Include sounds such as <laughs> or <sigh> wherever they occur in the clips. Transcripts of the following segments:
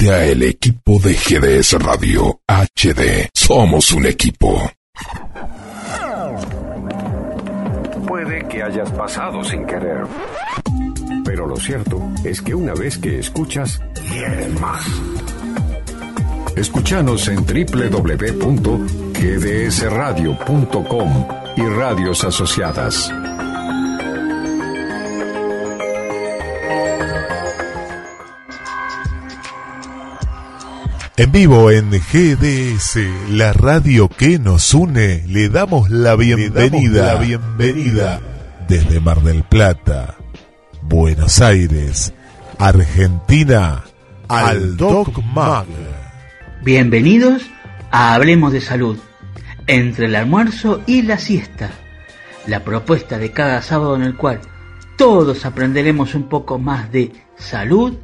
A el equipo de GDS Radio HD. Somos un equipo. Puede que hayas pasado sin querer. Pero lo cierto es que una vez que escuchas, quieres más. Escúchanos en www.gdsradio.com y radios asociadas. En vivo en GDS, la radio que nos une, le damos la bienvenida, la bienvenida desde Mar del Plata, Buenos Aires, Argentina, al Doc Mag. Bienvenidos a Hablemos de Salud, entre el almuerzo y la siesta, la propuesta de cada sábado en el cual todos aprenderemos un poco más de salud,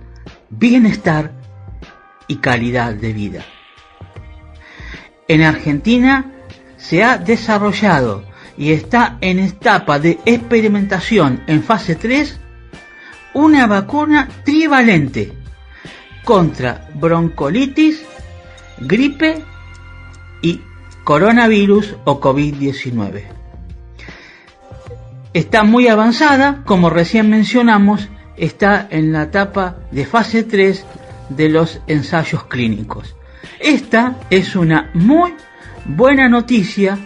bienestar y calidad de vida. En Argentina se ha desarrollado y está en etapa de experimentación en fase 3 una vacuna trivalente contra broncolitis, gripe y coronavirus o COVID-19. Está muy avanzada, como recién mencionamos, está en la etapa de fase 3 de los ensayos clínicos. Esta es una muy buena noticia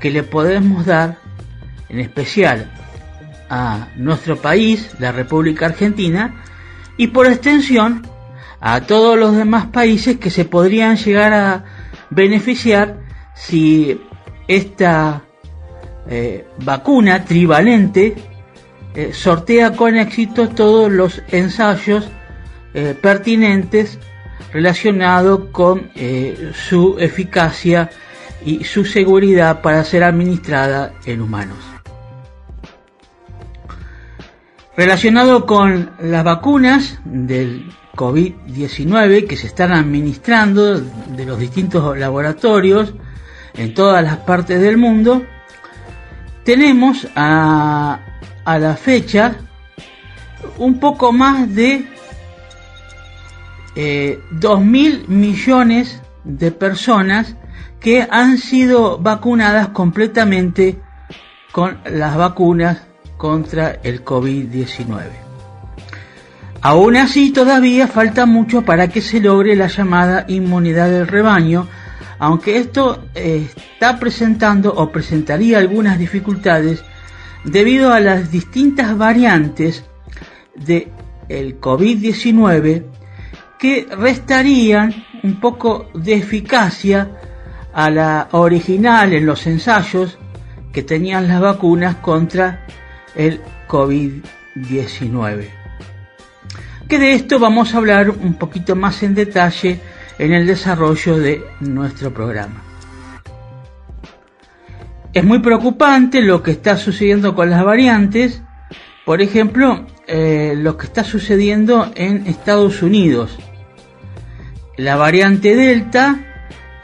que le podemos dar en especial a nuestro país, la República Argentina, y por extensión a todos los demás países que se podrían llegar a beneficiar si esta eh, vacuna trivalente eh, sortea con éxito todos los ensayos eh, pertinentes relacionados con eh, su eficacia y su seguridad para ser administrada en humanos. Relacionado con las vacunas del COVID-19 que se están administrando de los distintos laboratorios en todas las partes del mundo, tenemos a, a la fecha un poco más de eh, 2.000 millones de personas que han sido vacunadas completamente con las vacunas contra el COVID-19. Aún así, todavía falta mucho para que se logre la llamada inmunidad del rebaño, aunque esto eh, está presentando o presentaría algunas dificultades debido a las distintas variantes de el COVID-19 que restarían un poco de eficacia a la original en los ensayos que tenían las vacunas contra el COVID-19. Que de esto vamos a hablar un poquito más en detalle en el desarrollo de nuestro programa. Es muy preocupante lo que está sucediendo con las variantes, por ejemplo, eh, lo que está sucediendo en Estados Unidos. La variante Delta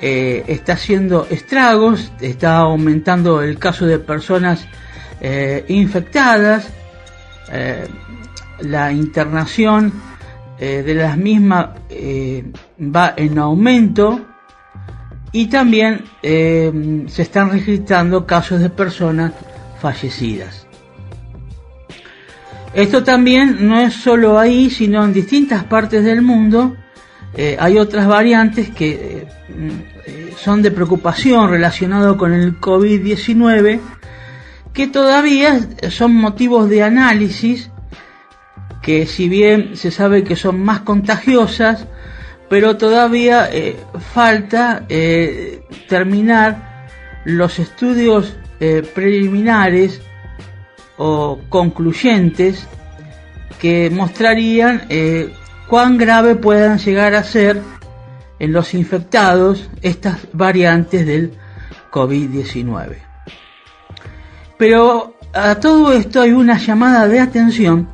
eh, está haciendo estragos, está aumentando el caso de personas eh, infectadas, la internación de las mismas va en aumento y también se están registrando casos de personas fallecidas. Esto también no es solo ahí, sino en distintas partes del mundo. Eh, hay otras variantes que eh, mm, son de preocupación relacionado con el COVID-19, que todavía son motivos de análisis, que si bien se sabe que son más contagiosas, pero todavía eh, falta terminar los estudios preliminares o concluyentes que mostrarían eh, cuán grave puedan llegar a ser en los infectados estas variantes del COVID-19. Pero a todo esto hay una llamada de atención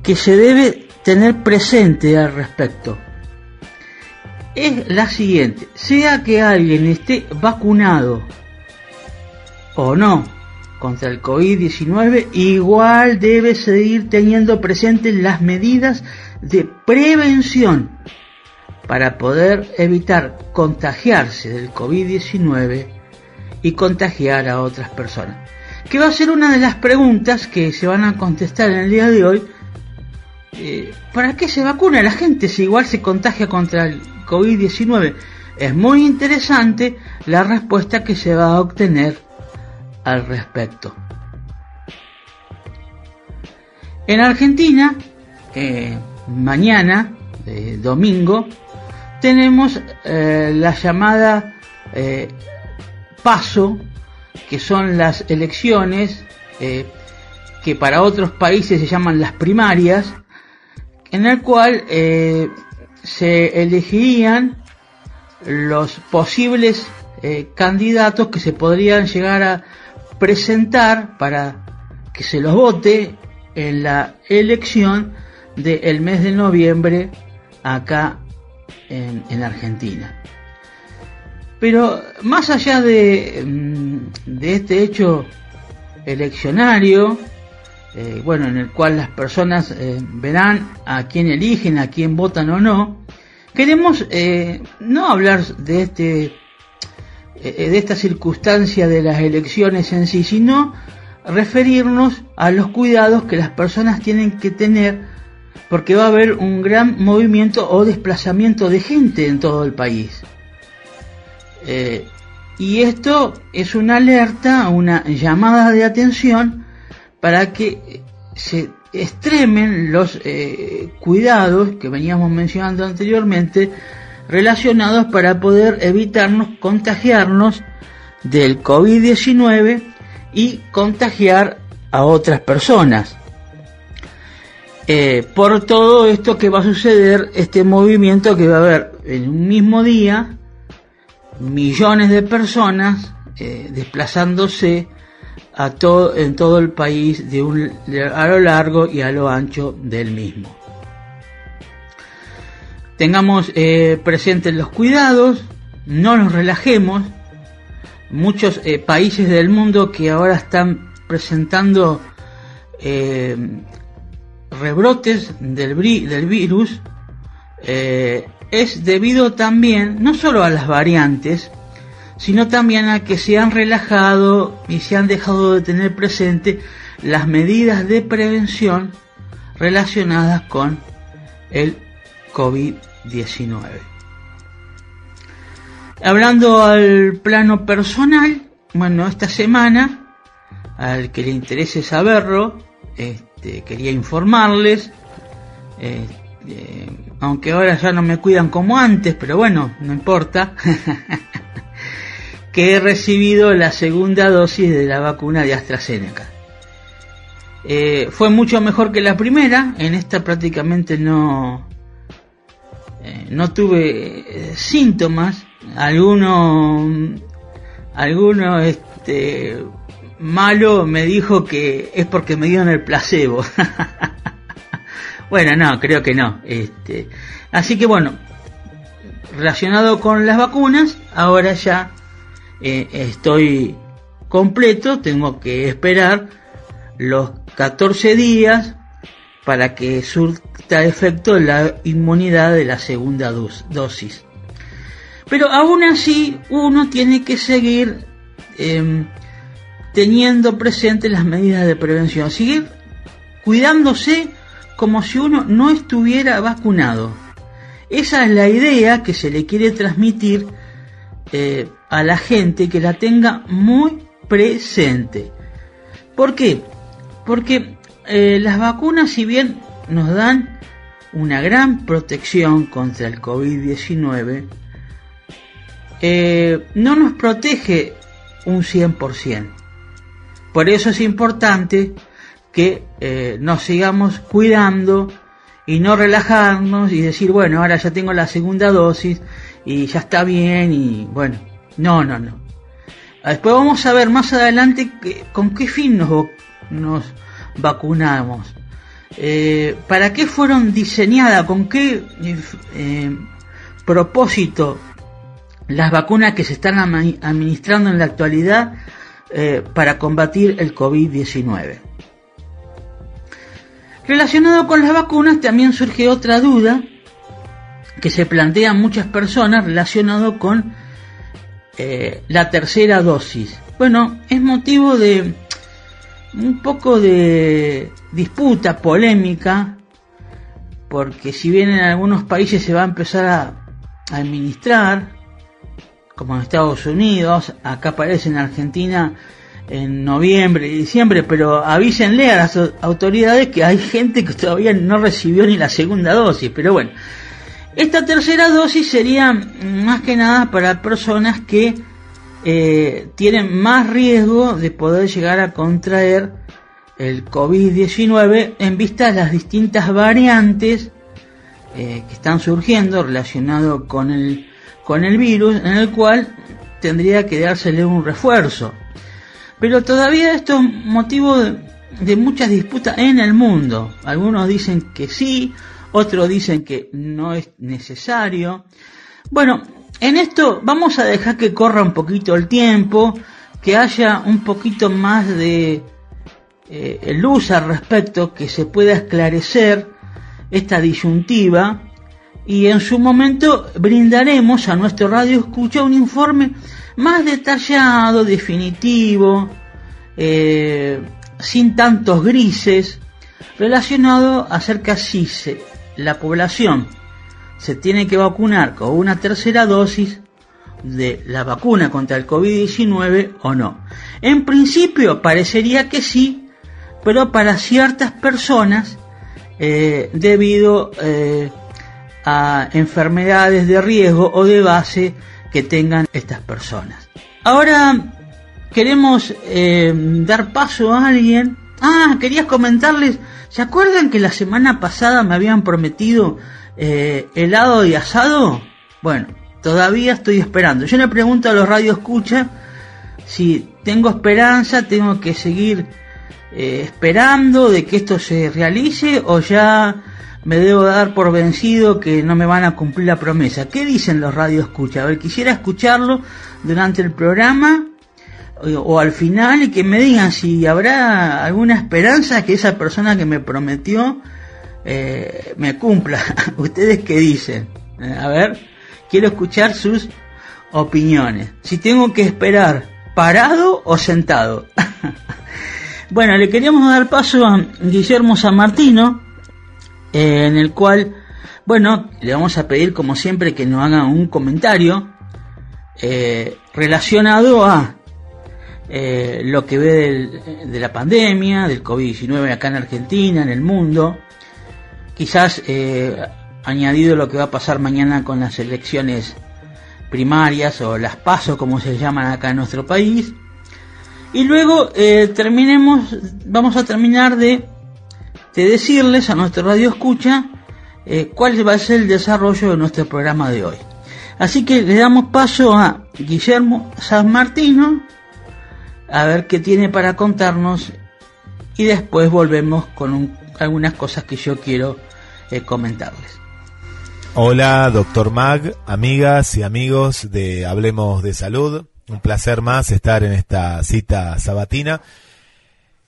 que se debe tener presente al respecto. Es la siguiente, sea que alguien esté vacunado o no, contra el COVID-19, igual debe seguir teniendo presentes las medidas de prevención para poder evitar contagiarse del COVID-19 y contagiar a otras personas. Que va a ser una de las preguntas que se van a contestar en el día de hoy. Eh, ¿Para qué se vacuna la gente si igual se contagia contra el COVID-19? Es muy interesante la respuesta que se va a obtener al respecto. En Argentina, eh, mañana, eh, domingo, tenemos eh, la llamada paso, que son las elecciones que para otros países se llaman las primarias, en el cual se elegirían los posibles candidatos que se podrían llegar a presentar para que se los vote en la elección del mes de noviembre acá en, Argentina. Pero más allá de, mm, de este hecho eleccionario, eh, bueno, en el cual las personas eh, verán a quién eligen, a quién votan o no, queremos eh, no hablar de este de esta circunstancia de las elecciones en sí, sino referirnos a los cuidados que las personas tienen que tener porque va a haber un gran movimiento o desplazamiento de gente en todo el país. Eh, y esto es una alerta, una llamada de atención para que se extremen los eh, cuidados que veníamos mencionando anteriormente relacionados para poder evitarnos contagiarnos del COVID-19 y contagiar a otras personas. Eh, por todo esto que va a suceder, este movimiento que va a haber en un mismo día millones de personas eh, desplazándose a todo, en todo el país de un, a lo largo y a lo ancho del mismo. Tengamos eh, presentes los cuidados, no nos relajemos, muchos países del mundo que ahora están presentando rebrotes del, del virus eh, es debido también no solo a las variantes, sino también a que se han relajado y se han dejado de tener presente las medidas de prevención relacionadas con el COVID-19. Hablando al plano personal, bueno, esta semana, al que le interese saberlo, este, quería informarles, este, aunque ahora ya no me cuidan como antes, pero bueno, no importa, <laughs> que he recibido la segunda dosis de la vacuna de AstraZeneca. Eh, fue mucho mejor que la primera, en esta prácticamente no, eh, no tuve eh, síntomas, alguno, alguno este, malo me dijo que es porque me dieron el placebo. <laughs> bueno, no, creo que no. Este, así que bueno, relacionado con las vacunas, ahora ya eh, estoy completo, tengo que esperar los 14 días para que surta efecto la inmunidad de la segunda dosis. Pero aún así uno tiene que seguir em, teniendo presente las medidas de prevención, seguir cuidándose como si uno no estuviera vacunado. Esa es la idea que se le quiere transmitir eh, a la gente que la tenga muy presente. ¿Por qué? Porque eh, las vacunas, si bien nos dan una gran protección contra el COVID-19, eh, no nos protege un 100%. Por eso es importante que eh, nos sigamos cuidando y no relajarnos y decir, bueno, ahora ya tengo la segunda dosis y ya está bien y bueno, no, no, no. Después vamos a ver más adelante con qué fin nos, nos vacunamos. Eh, ¿Para qué fueron diseñadas? ¿Con qué propósito las vacunas que se están administrando en la actualidad eh, para combatir el COVID-19. Relacionado con las vacunas también surge otra duda que se plantean muchas personas relacionado con eh, la tercera dosis. Bueno, es motivo de un poco de disputa, polémica, porque si bien en algunos países se va a empezar a, administrar, como en Estados Unidos, acá aparece en Argentina en noviembre y diciembre, pero avísenle a las autoridades que hay gente que todavía no recibió ni la segunda dosis, pero bueno, esta tercera dosis sería más que nada para personas que eh, tienen más riesgo de poder llegar a contraer el COVID-19 en vista de las distintas variantes eh, que están surgiendo relacionado con el, con el virus, en el cual tendría que dársele un refuerzo. Pero todavía esto es motivo de, muchas disputas en el mundo. Algunos dicen que sí, otros dicen que no es necesario. Bueno, en esto vamos a dejar que corra un poquito el tiempo, que haya un poquito más de eh, luz al respecto, que se pueda esclarecer esta disyuntiva y en su momento brindaremos a nuestro radio escucha un informe más detallado, definitivo, eh, sin tantos grises, relacionado acerca si se, la población se tiene que vacunar con una tercera dosis de la vacuna contra el COVID-19 o no. En principio parecería que sí, pero para ciertas personas eh, debido eh, a enfermedades de riesgo o de base que tengan estas personas. Ahora queremos eh, dar paso a alguien. Ah, querías comentarles, ¿se acuerdan que la semana pasada me habían prometido eh, helado y asado, bueno, todavía estoy esperando. Yo le pregunto a los radio escucha si tengo esperanza, tengo que seguir eh, esperando de que esto se realice o ya me debo dar por vencido que no me van a cumplir la promesa. ¿Qué dicen los radio escucha? A ver, quisiera escucharlo durante el programa o, al final y que me digan si habrá alguna esperanza que esa persona que me prometió eh, me cumpla. <laughs> ¿Ustedes qué dicen? Eh, a ver, quiero escuchar sus opiniones. Si tengo que esperar parado o sentado. <laughs> bueno, le queríamos dar paso a Guillermo San Martino, eh, en el cual, bueno, le vamos a pedir como siempre que nos haga un comentario relacionado a lo que ve de la pandemia, del COVID-19 acá en Argentina, en el mundo, quizás eh, añadido lo que va a pasar mañana con las elecciones primarias o las pasos como se llaman acá en nuestro país. Y luego eh, terminemos, vamos a terminar de, de, decirles a nuestro radio escucha eh, cuál va a ser el desarrollo de nuestro programa de hoy. Así que le damos paso a Guillermo San Martino a ver qué tiene para contarnos y después volvemos con algunas cosas que yo quiero eh, comentarles. Hola, doctor Mag, amigas y amigos de Hablemos de Salud. Un placer más estar en esta cita sabatina.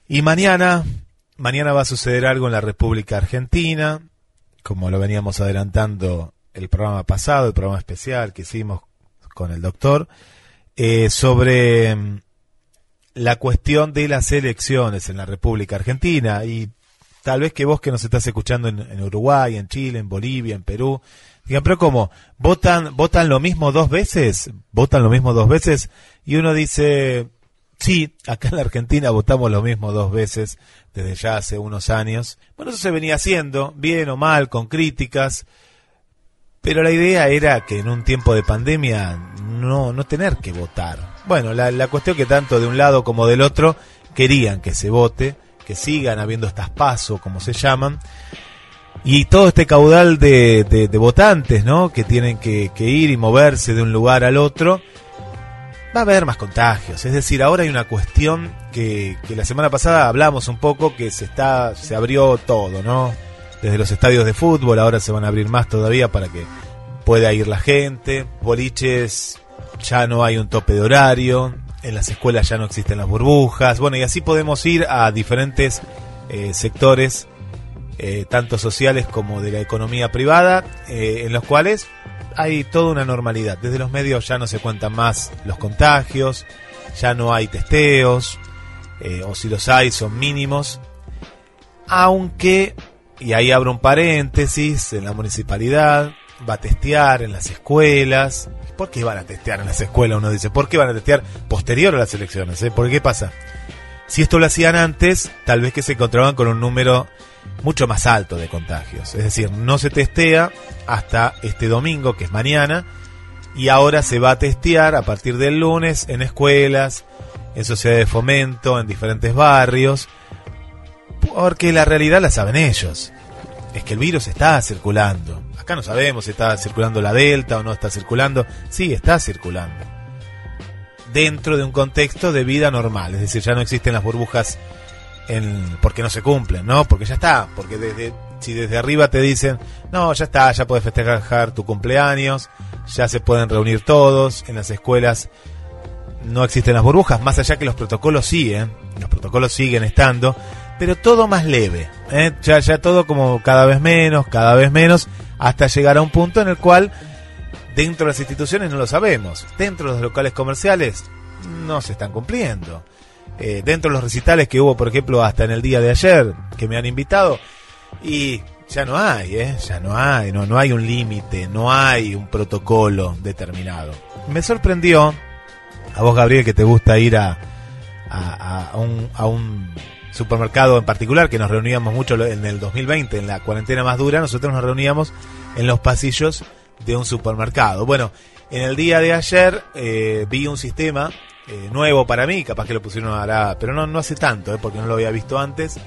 Y mañana, mañana va a suceder algo en la República Argentina, como lo veníamos adelantando el programa pasado, el programa especial que hicimos con el doctor, eh, sobre mm, la cuestión de las elecciones en la República Argentina. Y tal vez que vos que nos estás escuchando en, Uruguay, en Chile, en Bolivia, en Perú, digan, pero ¿cómo? ¿Votan, ¿Votan lo mismo dos veces? ¿Votan lo mismo dos veces? Y uno dice, sí, acá en la Argentina votamos lo mismo dos veces desde ya hace unos años. Bueno, eso se venía haciendo, bien o mal, con críticas, pero la idea era que en un tiempo de pandemia no, no tener que votar. Bueno, la, la cuestión que tanto de un lado como del otro querían que se vote, que sigan habiendo estas pasos, como se llaman, y todo este caudal de, de, votantes, ¿no? Que tienen que, ir y moverse de un lugar al otro, va a haber más contagios. Es decir, ahora hay una cuestión que, que la semana pasada hablamos un poco, que se está, se abrió todo, ¿no? Desde los estadios de fútbol, ahora se van a abrir más todavía para que pueda ir la gente. Boliches, ya no hay un tope de horario en las escuelas ya no existen las burbujas, bueno, y así podemos ir a diferentes eh, sectores eh, tanto sociales como de la economía privada, eh, en los cuales hay toda una normalidad. Desde los medios ya no se cuentan más los contagios, ya no hay testeos, eh, o si los hay son mínimos, aunque, y ahí abro un paréntesis, en la municipalidad va a testear en las escuelas. ¿Por qué van a testear en las escuelas? Uno dice, ¿por qué van a testear posterior a las elecciones? Eh? ¿Por qué pasa? Si esto lo hacían antes, tal vez que se encontraban con un número mucho más alto de contagios. Es decir, no se testea hasta este domingo, que es mañana, y ahora se va a testear a partir del lunes en escuelas, en sociedades de fomento, en diferentes barrios, porque la realidad la saben ellos. Es que el virus está circulando. Acá no sabemos si está circulando la Delta o no está circulando. Sí, está circulando. Dentro de un contexto de vida normal. Es decir, ya no existen las burbujas en, porque no se cumplen, ¿no? Porque ya está. Porque desde, si desde arriba te dicen, no, ya está, ya puedes festejar tu cumpleaños, ya se pueden reunir todos, en las escuelas no existen las burbujas, más allá que los protocolos siguen, los protocolos siguen estando, pero todo más leve, ¿eh? ya, ya todo como cada vez menos, cada vez menos, hasta llegar a un punto en el cual dentro de las instituciones no lo sabemos, dentro de los locales comerciales no se están cumpliendo. Eh, dentro de los recitales que hubo, por ejemplo, hasta en el día de ayer, que me han invitado, y ya no hay, ¿eh? ya no hay, no, no hay un límite, no hay un protocolo determinado. Me sorprendió, a vos Gabriel, que te gusta ir a, a, un, a un supermercado en particular, que nos reuníamos mucho en el 2020, en la cuarentena más dura, nosotros nos reuníamos en los pasillos de un supermercado. Bueno, en el día de ayer eh, vi un sistema eh, nuevo para mí, capaz que lo pusieron ahora, pero no, no hace tanto, eh, porque no lo había visto antes,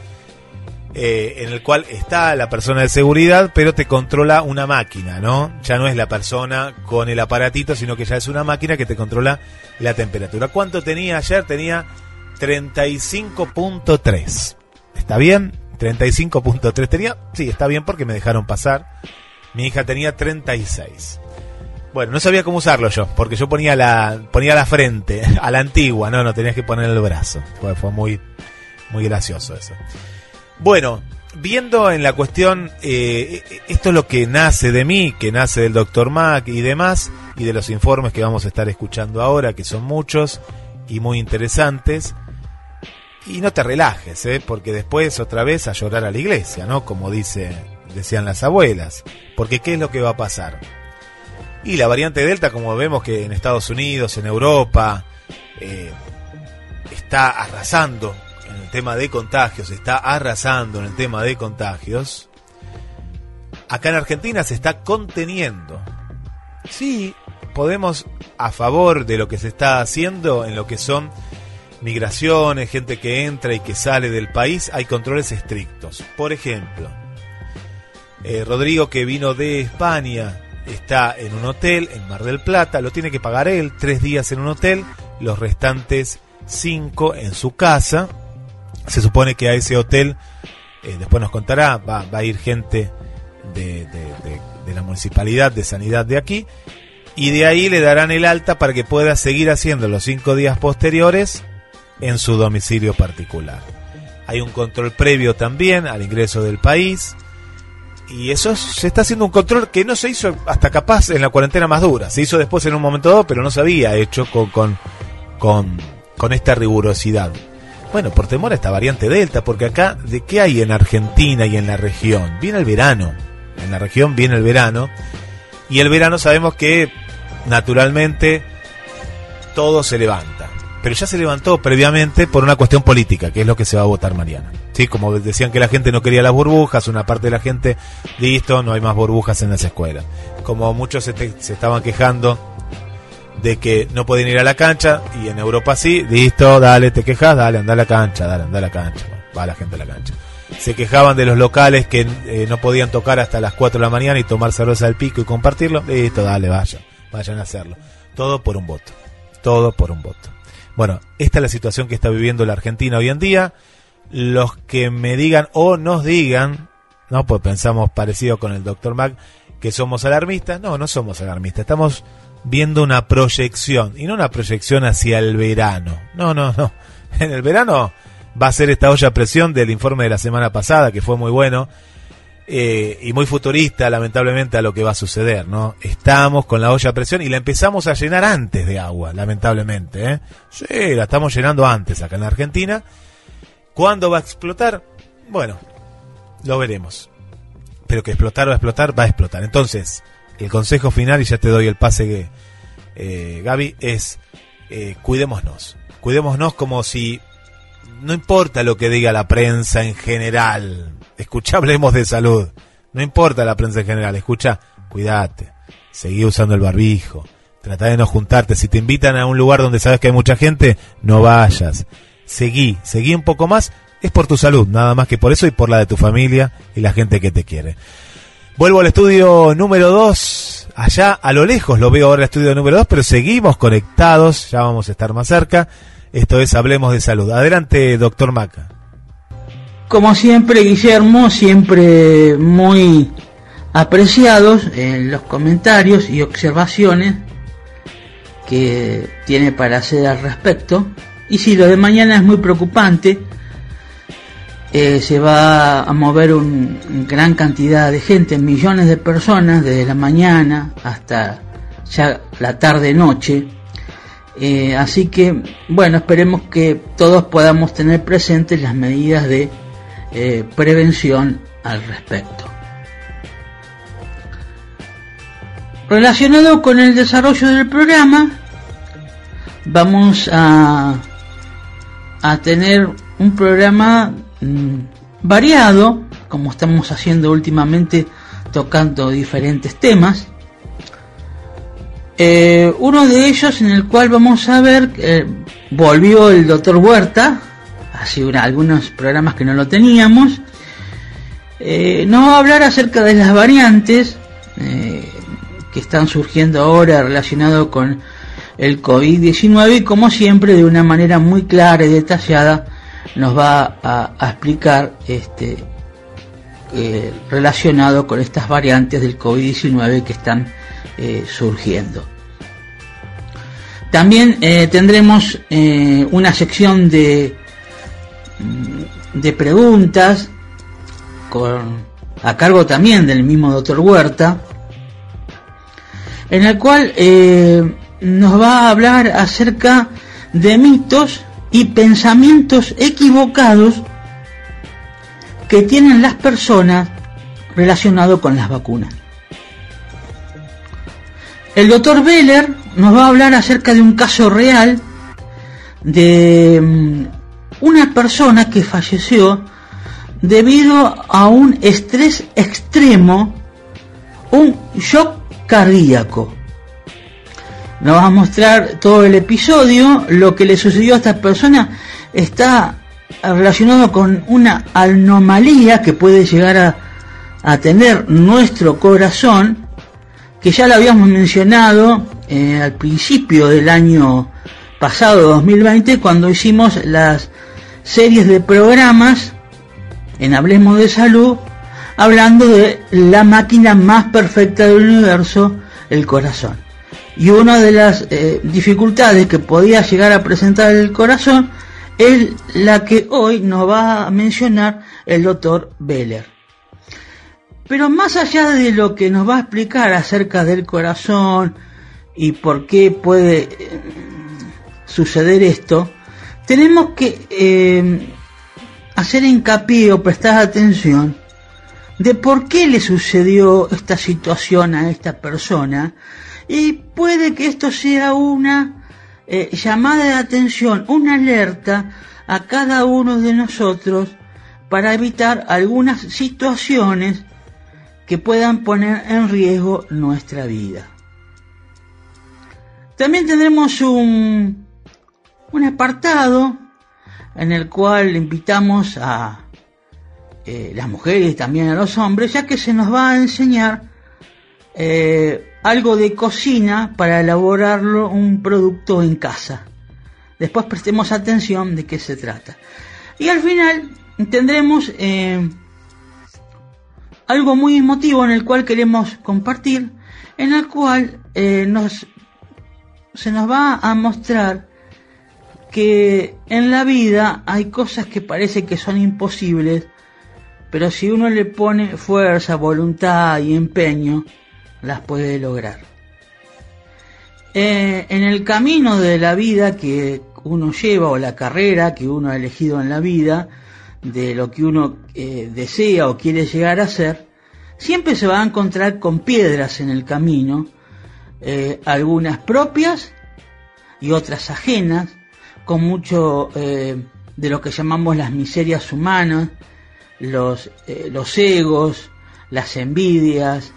eh, en el cual está la persona de seguridad, pero te controla una máquina, ¿no? Ya no es la persona con el aparatito, sino que ya es una máquina que te controla la temperatura. ¿Cuánto tenía ayer? Tenía 35.3. ¿Está bien? 35.3 tenía. Sí, está bien porque me dejaron pasar. Mi hija tenía 36. Bueno, no sabía cómo usarlo yo, porque yo ponía la ponía la frente <laughs> a la antigua, no, no tenías que poner el brazo. Fue, muy muy gracioso eso. Bueno, viendo en la cuestión, eh, esto es lo que nace de mí, que nace del doctor Mac y demás, y de los informes que vamos a estar escuchando ahora, que son muchos y muy interesantes. Y no te relajes, ¿eh? porque después otra vez a llorar a la iglesia, ¿no? Como dice, decían las abuelas. Porque ¿qué es lo que va a pasar? Y la variante Delta, como vemos que en Estados Unidos, en Europa, eh, está arrasando en el tema de contagios, está arrasando en el tema de contagios. Acá en Argentina se está conteniendo. Sí, podemos a favor de lo que se está haciendo en lo que son migraciones, gente que entra y que sale del país, hay controles estrictos. Por ejemplo, eh, Rodrigo que vino de España está en un hotel en Mar del Plata, lo tiene que pagar él, tres días en un hotel, los restantes cinco en su casa. Se supone que a ese hotel, eh, después nos contará, va, a ir gente de, la municipalidad de sanidad de aquí, y de ahí le darán el alta para que pueda seguir haciendo los cinco días posteriores en su domicilio particular. Hay un control previo también al ingreso del país y eso se está haciendo un control que no se hizo hasta capaz en la cuarentena más dura. Se hizo después en un momento dado, pero no se había hecho con, con, con, con esta rigurosidad. Bueno, por temor a esta variante Delta, porque acá, ¿de qué hay en Argentina y en la región? Viene el verano. En la región viene el verano. Y el verano sabemos que, naturalmente, todo se levanta. Pero ya se levantó previamente por una cuestión política, que es lo que se va a votar mañana. Sí, como decían que la gente no quería las burbujas, una parte de la gente, listo, no hay más burbujas en las escuelas. Como muchos se, estaban quejando de que no pueden ir a la cancha y en Europa sí, listo, dale, te quejas, dale, anda a la cancha, dale, anda a la cancha, va la gente a la cancha. Se quejaban de los locales que eh, no podían tocar hasta las 4 de la mañana y tomar cerveza al pico y compartirlo, listo, dale, vayan, vayan a hacerlo. Todo por un voto, todo por un voto. Bueno, esta es la situación que está viviendo la Argentina hoy en día los que me digan o nos digan, ¿no? Pues pensamos parecido con el doctor Mac, que somos alarmistas. No, no somos alarmistas. Estamos viendo una proyección, y no una proyección hacia el verano. No, no, no. <laughs> En el verano va a ser esta olla a presión del informe de la semana pasada, que fue muy bueno, eh, y muy futurista, lamentablemente, a lo que va a suceder, ¿no? Estamos con la olla a presión y la empezamos a llenar antes de agua, lamentablemente, ¿eh? Sí, la estamos llenando antes acá en la Argentina. ¿Cuándo va a explotar? Bueno, lo veremos. Pero que explotar va a explotar, va a explotar. Entonces, el consejo final, y ya te doy el pase, que, eh, Gaby, es eh, cuidémonos. Cuidémonos como si no importa lo que diga la prensa en general. Escucha, hablemos de salud. No importa la prensa en general. Escucha, cuídate. Seguí usando el barbijo. Trata de no juntarte. Si te invitan a un lugar donde sabes que hay mucha gente, no vayas. Seguí, seguí un poco más. Es por tu salud, nada más que por eso y por la de tu familia y la gente que te quiere. Vuelvo al estudio número 2. Allá a lo lejos lo veo ahora el estudio número 2, pero seguimos conectados. Ya vamos a estar más cerca. Esto es Hablemos de Salud. Adelante, doctor Maca. Como siempre, Guillermo, siempre muy apreciados en los comentarios y observaciones que tiene para hacer al respecto. Y si lo de mañana es muy preocupante, eh, se va a mover una gran cantidad de gente, millones de personas, desde la mañana hasta ya la tarde-noche, eh, así que, bueno, esperemos que todos podamos tener presentes las medidas de eh, prevención al respecto. Relacionado con el desarrollo del programa, vamos a, a tener un programa mm, variado, como estamos haciendo últimamente, tocando diferentes temas. Eh, uno de ellos en el cual vamos a ver, eh, volvió el doctor Huerta, hace algunos programas que no lo teníamos, eh, nos va a hablar acerca de las variantes que están surgiendo ahora relacionado con el COVID-19 y como siempre de una manera muy clara y detallada nos va a, explicar este relacionado con estas variantes del COVID-19 que están eh, surgiendo. También eh, tendremos eh, una sección de, de preguntas con, a cargo también del mismo doctor Huerta, en el cual nos va a hablar acerca de mitos y pensamientos equivocados que tienen las personas relacionados con las vacunas. El doctor Beller nos va a hablar acerca de un caso real de mm, una persona que falleció debido a un estrés extremo, un shock cardíaco. Nos va a mostrar todo el episodio, lo que le sucedió a esta persona está relacionado con una anomalía que puede llegar a, a tener nuestro corazón que ya lo habíamos mencionado eh, al principio del año pasado, 2020, cuando hicimos las series de programas en Hablemos de Salud, hablando de la máquina más perfecta del universo, el corazón. Y una de las eh, dificultades que podía llegar a presentar el corazón es la que hoy nos va a mencionar el doctor Beller. Pero más allá de lo que nos va a explicar acerca del corazón y por qué puede eh, suceder esto, tenemos que eh, hacer hincapié o prestar atención de por qué le sucedió esta situación a esta persona y puede que esto sea una eh, llamada de atención, una alerta a cada uno de nosotros para evitar algunas situaciones que puedan poner en riesgo nuestra vida. También tendremos un, un apartado en el cual invitamos a eh, las mujeres y también a los hombres, ya que se nos va a enseñar eh, algo de cocina para elaborarlo un producto en casa. Después prestemos atención de qué se trata. Y al final tendremos eh, algo muy emotivo en el cual queremos compartir, en el cual nos, se nos va a mostrar que en la vida hay cosas que parece que son imposibles, pero si uno le pone fuerza, voluntad y empeño, las puede lograr. Eh, en el camino de la vida que uno lleva o la carrera que uno ha elegido en la vida, de lo que uno eh, desea o quiere llegar a ser, siempre se va a encontrar con piedras en el camino, eh, algunas propias y otras ajenas, con mucho eh, de lo que llamamos las miserias humanas, los, los egos, las envidias,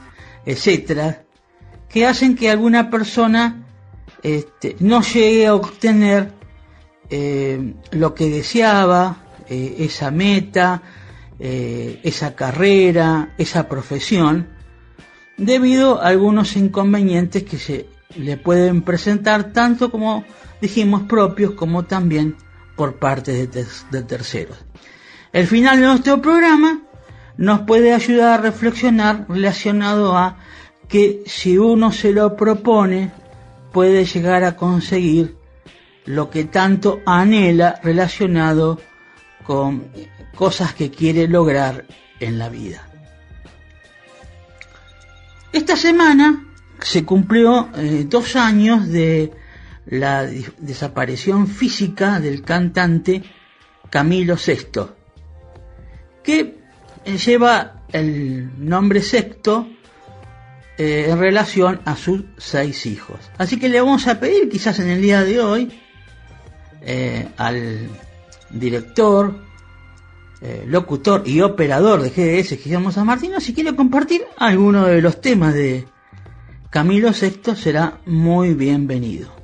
etcétera, que hacen que alguna persona este, no llegue a obtener eh, lo que deseaba, eh, esa meta, eh, esa carrera, esa profesión, debido a algunos inconvenientes que se le pueden presentar tanto como dijimos propios como también por parte de, terceros. El final de nuestro programa nos puede ayudar a reflexionar relacionado a que si uno se lo propone puede llegar a conseguir lo que tanto anhela relacionado con cosas que quiere lograr en la vida. Esta semana se cumplió eh, dos años de la desaparición física del cantante Camilo VI, que lleva el nombre sexto eh, en relación a sus seis hijos. Así que le vamos a pedir quizás en el día de hoy eh, al director, eh, locutor y operador de GDS, Guillermo San Martino, si quiere compartir alguno de los temas de Camilo VI, será muy bienvenido.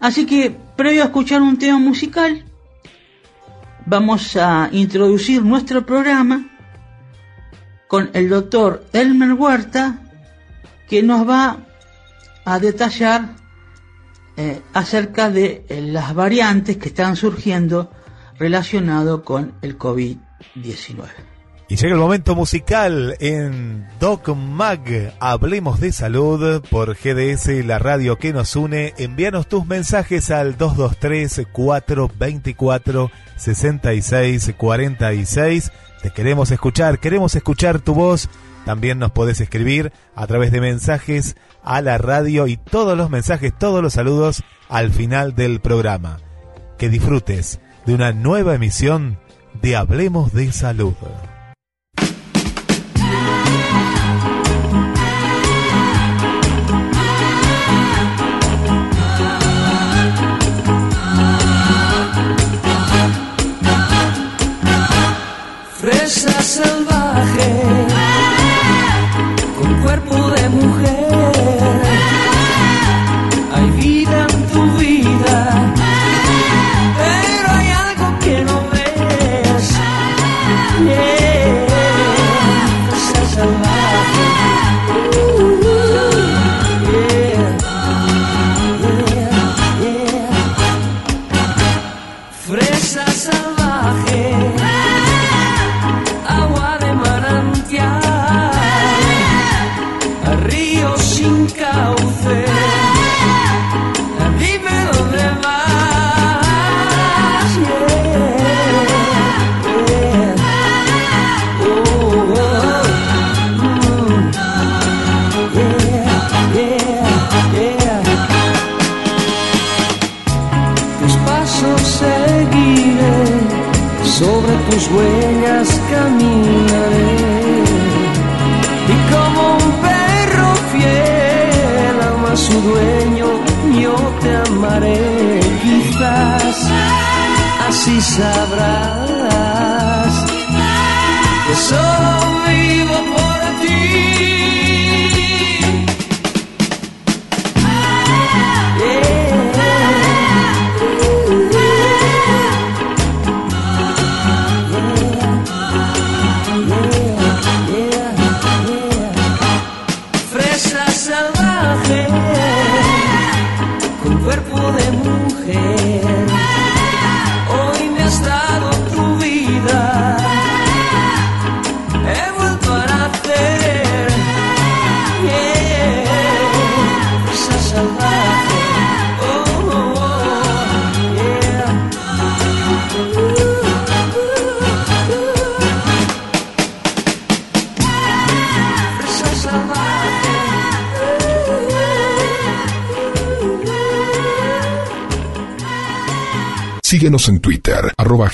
Así que, previo a escuchar un tema musical, vamos a introducir nuestro programa con el doctor Elmer Huerta, que nos va a detallar eh, acerca de eh, las variantes que están surgiendo relacionado con el COVID-19. Y llega el momento musical en Doc Mag. Hablemos de salud por GDS, la radio que nos une. Envíanos tus mensajes al 223-424-6646. Te queremos escuchar, queremos escuchar tu voz. También nos podés escribir a través de mensajes a la radio y todos los mensajes, todos los saludos al final del programa. Que disfrutes de una nueva emisión de Hablemos de Salud. Fresa salvaje Síguenos εσύ θα βρά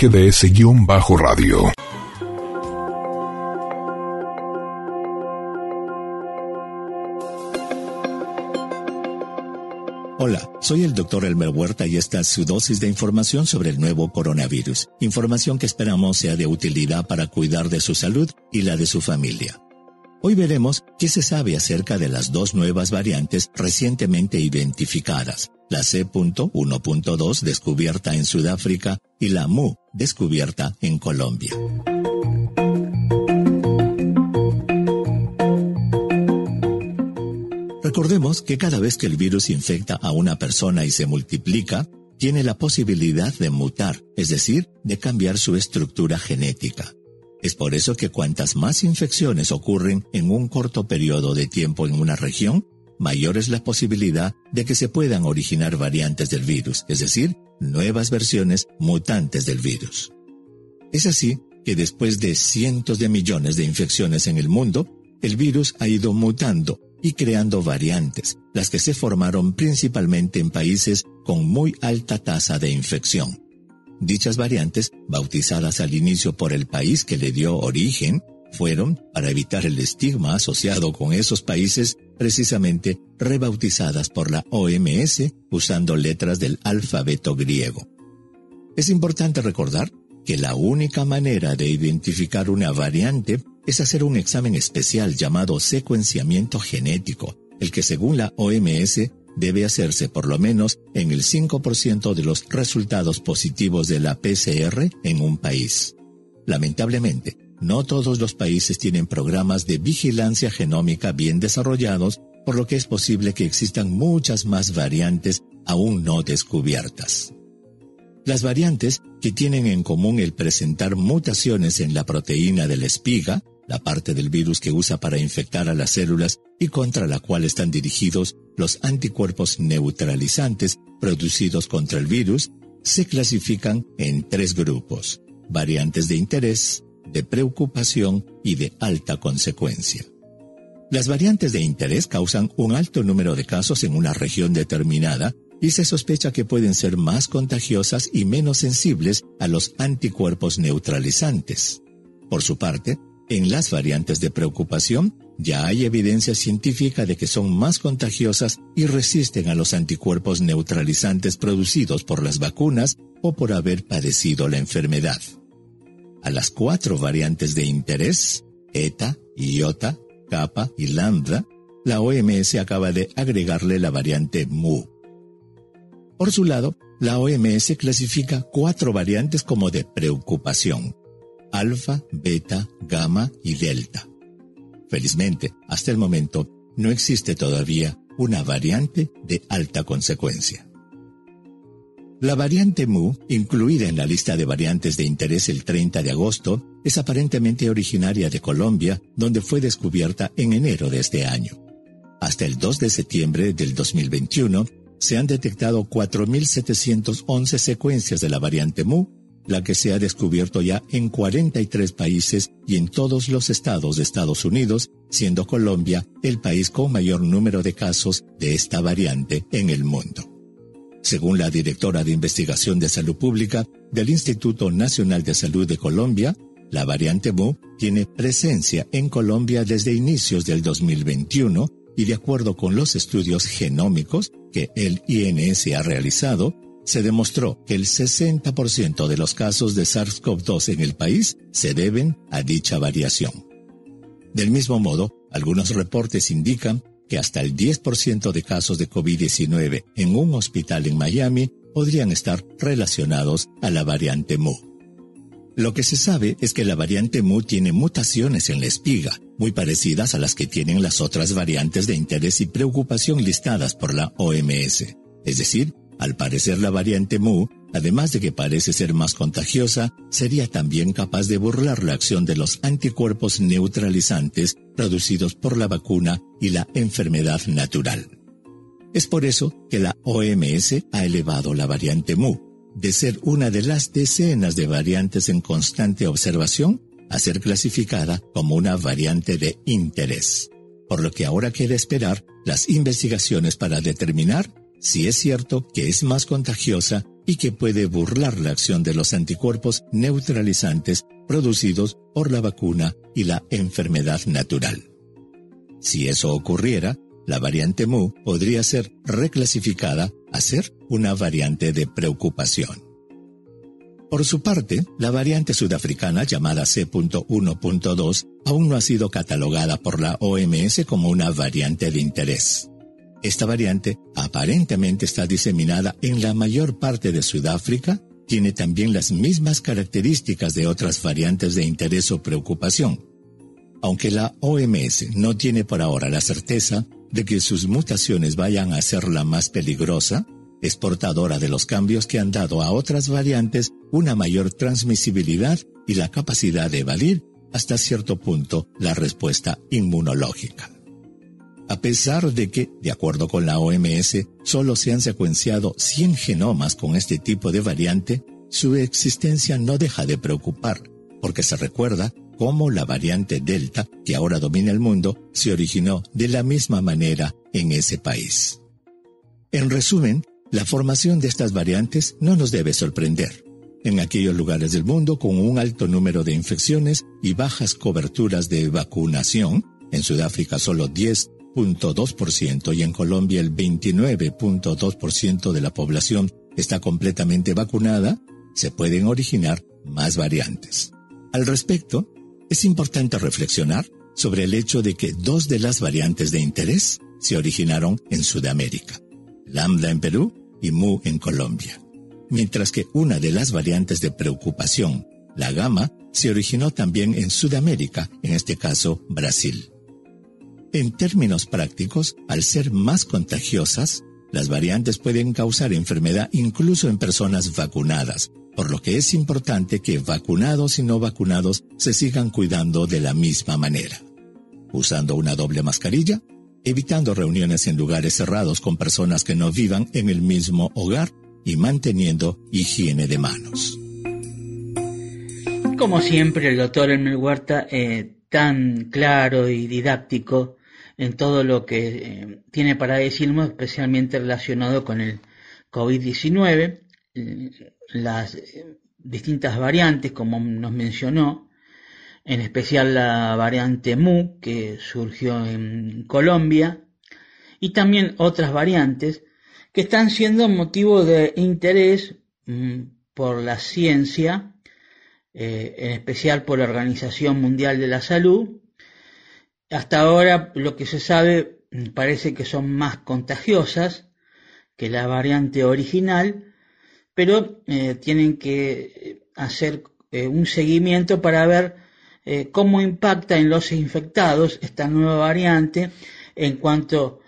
gds-radio. Hola, soy el doctor Elmer Huerta y esta es su dosis de información sobre el nuevo coronavirus. Información que esperamos sea de utilidad para cuidar de su salud y la de su familia. Hoy veremos qué se sabe acerca de las dos nuevas variantes recientemente identificadas, la C.1.2 descubierta en Sudáfrica y la MU descubierta en Colombia. Recordemos que cada vez que el virus infecta a una persona y se multiplica, tiene la posibilidad de mutar, es decir, de cambiar su estructura genética. Es por eso que cuantas más infecciones ocurren en un corto periodo de tiempo en una región, mayor es la posibilidad de que se puedan originar variantes del virus, es decir, nuevas versiones mutantes del virus. Es así que después de cientos de millones de infecciones en el mundo, el virus ha ido mutando y creando variantes, las que se formaron principalmente en países con muy alta tasa de infección. Dichas variantes, bautizadas al inicio por el país que le dio origen, fueron, para evitar el estigma asociado con esos países, precisamente rebautizadas por la OMS usando letras del alfabeto griego. Es importante recordar que la única manera de identificar una variante es hacer un examen especial llamado secuenciamiento genético, el que según la OMS debe hacerse por lo menos en el 5% de los resultados positivos de la PCR en un país. Lamentablemente, no todos los países tienen programas de vigilancia genómica bien desarrollados, por lo que es posible que existan muchas más variantes aún no descubiertas. Las variantes, que tienen en común el presentar mutaciones en la proteína de la espiga, la parte del virus que usa para infectar a las células y contra la cual están dirigidos los anticuerpos neutralizantes producidos contra el virus, se clasifican en tres grupos, variantes de interés, de preocupación y de alta consecuencia. Las variantes de interés causan un alto número de casos en una región determinada y se sospecha que pueden ser más contagiosas y menos sensibles a los anticuerpos neutralizantes. Por su parte, en las variantes de preocupación, ya hay evidencia científica de que son más contagiosas y resisten a los anticuerpos neutralizantes producidos por las vacunas o por haber padecido la enfermedad. A las cuatro variantes de interés, ETA, IOTA, Kappa y Lambda, la OMS acaba de agregarle la variante MU. Por su lado, la OMS clasifica cuatro variantes como de preocupación alfa, beta, gamma y delta. Felizmente, hasta el momento, no existe todavía una variante de alta consecuencia. La variante Mu, incluida en la lista de variantes de interés el 30 de agosto, es aparentemente originaria de Colombia, donde fue descubierta en enero de este año. Hasta el 2 de septiembre del 2021, se han detectado 4.711 secuencias de la variante Mu la que se ha descubierto ya en 43 países y en todos los estados de Estados Unidos, siendo Colombia el país con mayor número de casos de esta variante en el mundo. Según la directora de Investigación de Salud Pública del Instituto Nacional de Salud de Colombia, la variante MU tiene presencia en Colombia desde inicios del 2021 y de acuerdo con los estudios genómicos que el INS ha realizado, se demostró que el 60% de los casos de SARS-CoV-2 en el país se deben a dicha variación. Del mismo modo, algunos reportes indican que hasta el 10% de casos de COVID-19 en un hospital en Miami podrían estar relacionados a la variante Mu. Lo que se sabe es que la variante Mu tiene mutaciones en la espiga, muy parecidas a las que tienen las otras variantes de interés y preocupación listadas por la OMS, es decir, al parecer la variante Mu, además de que parece ser más contagiosa, sería también capaz de burlar la acción de los anticuerpos neutralizantes producidos por la vacuna y la enfermedad natural. Es por eso que la OMS ha elevado la variante Mu, de ser una de las decenas de variantes en constante observación, a ser clasificada como una variante de interés. Por lo que ahora queda esperar las investigaciones para determinar si es cierto que es más contagiosa y que puede burlar la acción de los anticuerpos neutralizantes producidos por la vacuna y la enfermedad natural. Si eso ocurriera, la variante Mu podría ser reclasificada a ser una variante de preocupación. Por su parte, la variante sudafricana llamada C.1.2 aún no ha sido catalogada por la OMS como una variante de interés. Esta variante aparentemente está diseminada en la mayor parte de Sudáfrica, tiene también las mismas características de otras variantes de interés o preocupación. Aunque la OMS no tiene por ahora la certeza de que sus mutaciones vayan a hacerla más peligrosa, es portadora de los cambios que han dado a otras variantes una mayor transmisibilidad y la capacidad de evadir hasta cierto punto la respuesta inmunológica. A pesar de que, de acuerdo con la OMS, solo se han secuenciado 100 genomas con este tipo de variante, su existencia no deja de preocupar, porque se recuerda cómo la variante Delta, que ahora domina el mundo, se originó de la misma manera en ese país. En resumen, la formación de estas variantes no nos debe sorprender. En aquellos lugares del mundo con un alto número de infecciones y bajas coberturas de vacunación, en Sudáfrica solo 10.2% y en Colombia el 29.2% de la población está completamente vacunada, se pueden originar más variantes. Al respecto, es importante reflexionar sobre el hecho de que dos de las variantes de interés se originaron en Sudamérica, Lambda en Perú y Mu en Colombia, mientras que una de las variantes de preocupación, la gamma, se originó también en Sudamérica, en este caso Brasil. En términos prácticos, al ser más contagiosas, las variantes pueden causar enfermedad incluso en personas vacunadas, por lo que es importante que vacunados y no vacunados se sigan cuidando de la misma manera, usando una doble mascarilla, evitando reuniones en lugares cerrados con personas que no vivan en el mismo hogar y manteniendo higiene de manos. Como siempre, el doctor Elmer Huerta, eh, tan claro y didáctico en todo lo que eh, tiene para decirnos, especialmente relacionado con el COVID-19, las eh, distintas variantes, como nos mencionó, en especial la variante Mu, que surgió en Colombia, y también otras variantes que están siendo motivo de interés mm, por la ciencia, eh, en especial por la Organización Mundial de la Salud. Hasta ahora lo que se sabe mm, parece que son más contagiosas que la variante original, pero eh, tienen que hacer eh, un seguimiento para ver eh, cómo impacta en los infectados esta nueva variante en cuanto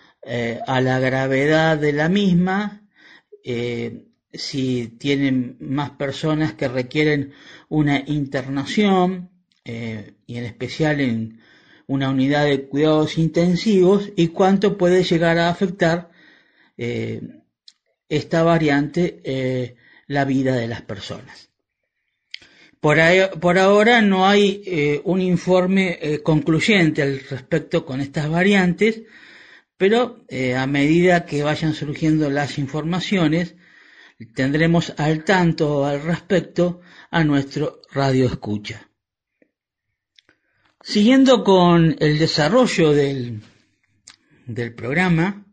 a la gravedad de la misma, si tienen más personas que requieren una internación y en especial en una unidad de cuidados intensivos y cuánto puede llegar a afectar esta variante eh, la vida de las personas. Por, ahora no hay eh, un informe eh, concluyente al respecto con estas variantes, pero a medida que vayan surgiendo las informaciones, tendremos al tanto al respecto a nuestro radio escucha. Siguiendo con el desarrollo del, del programa,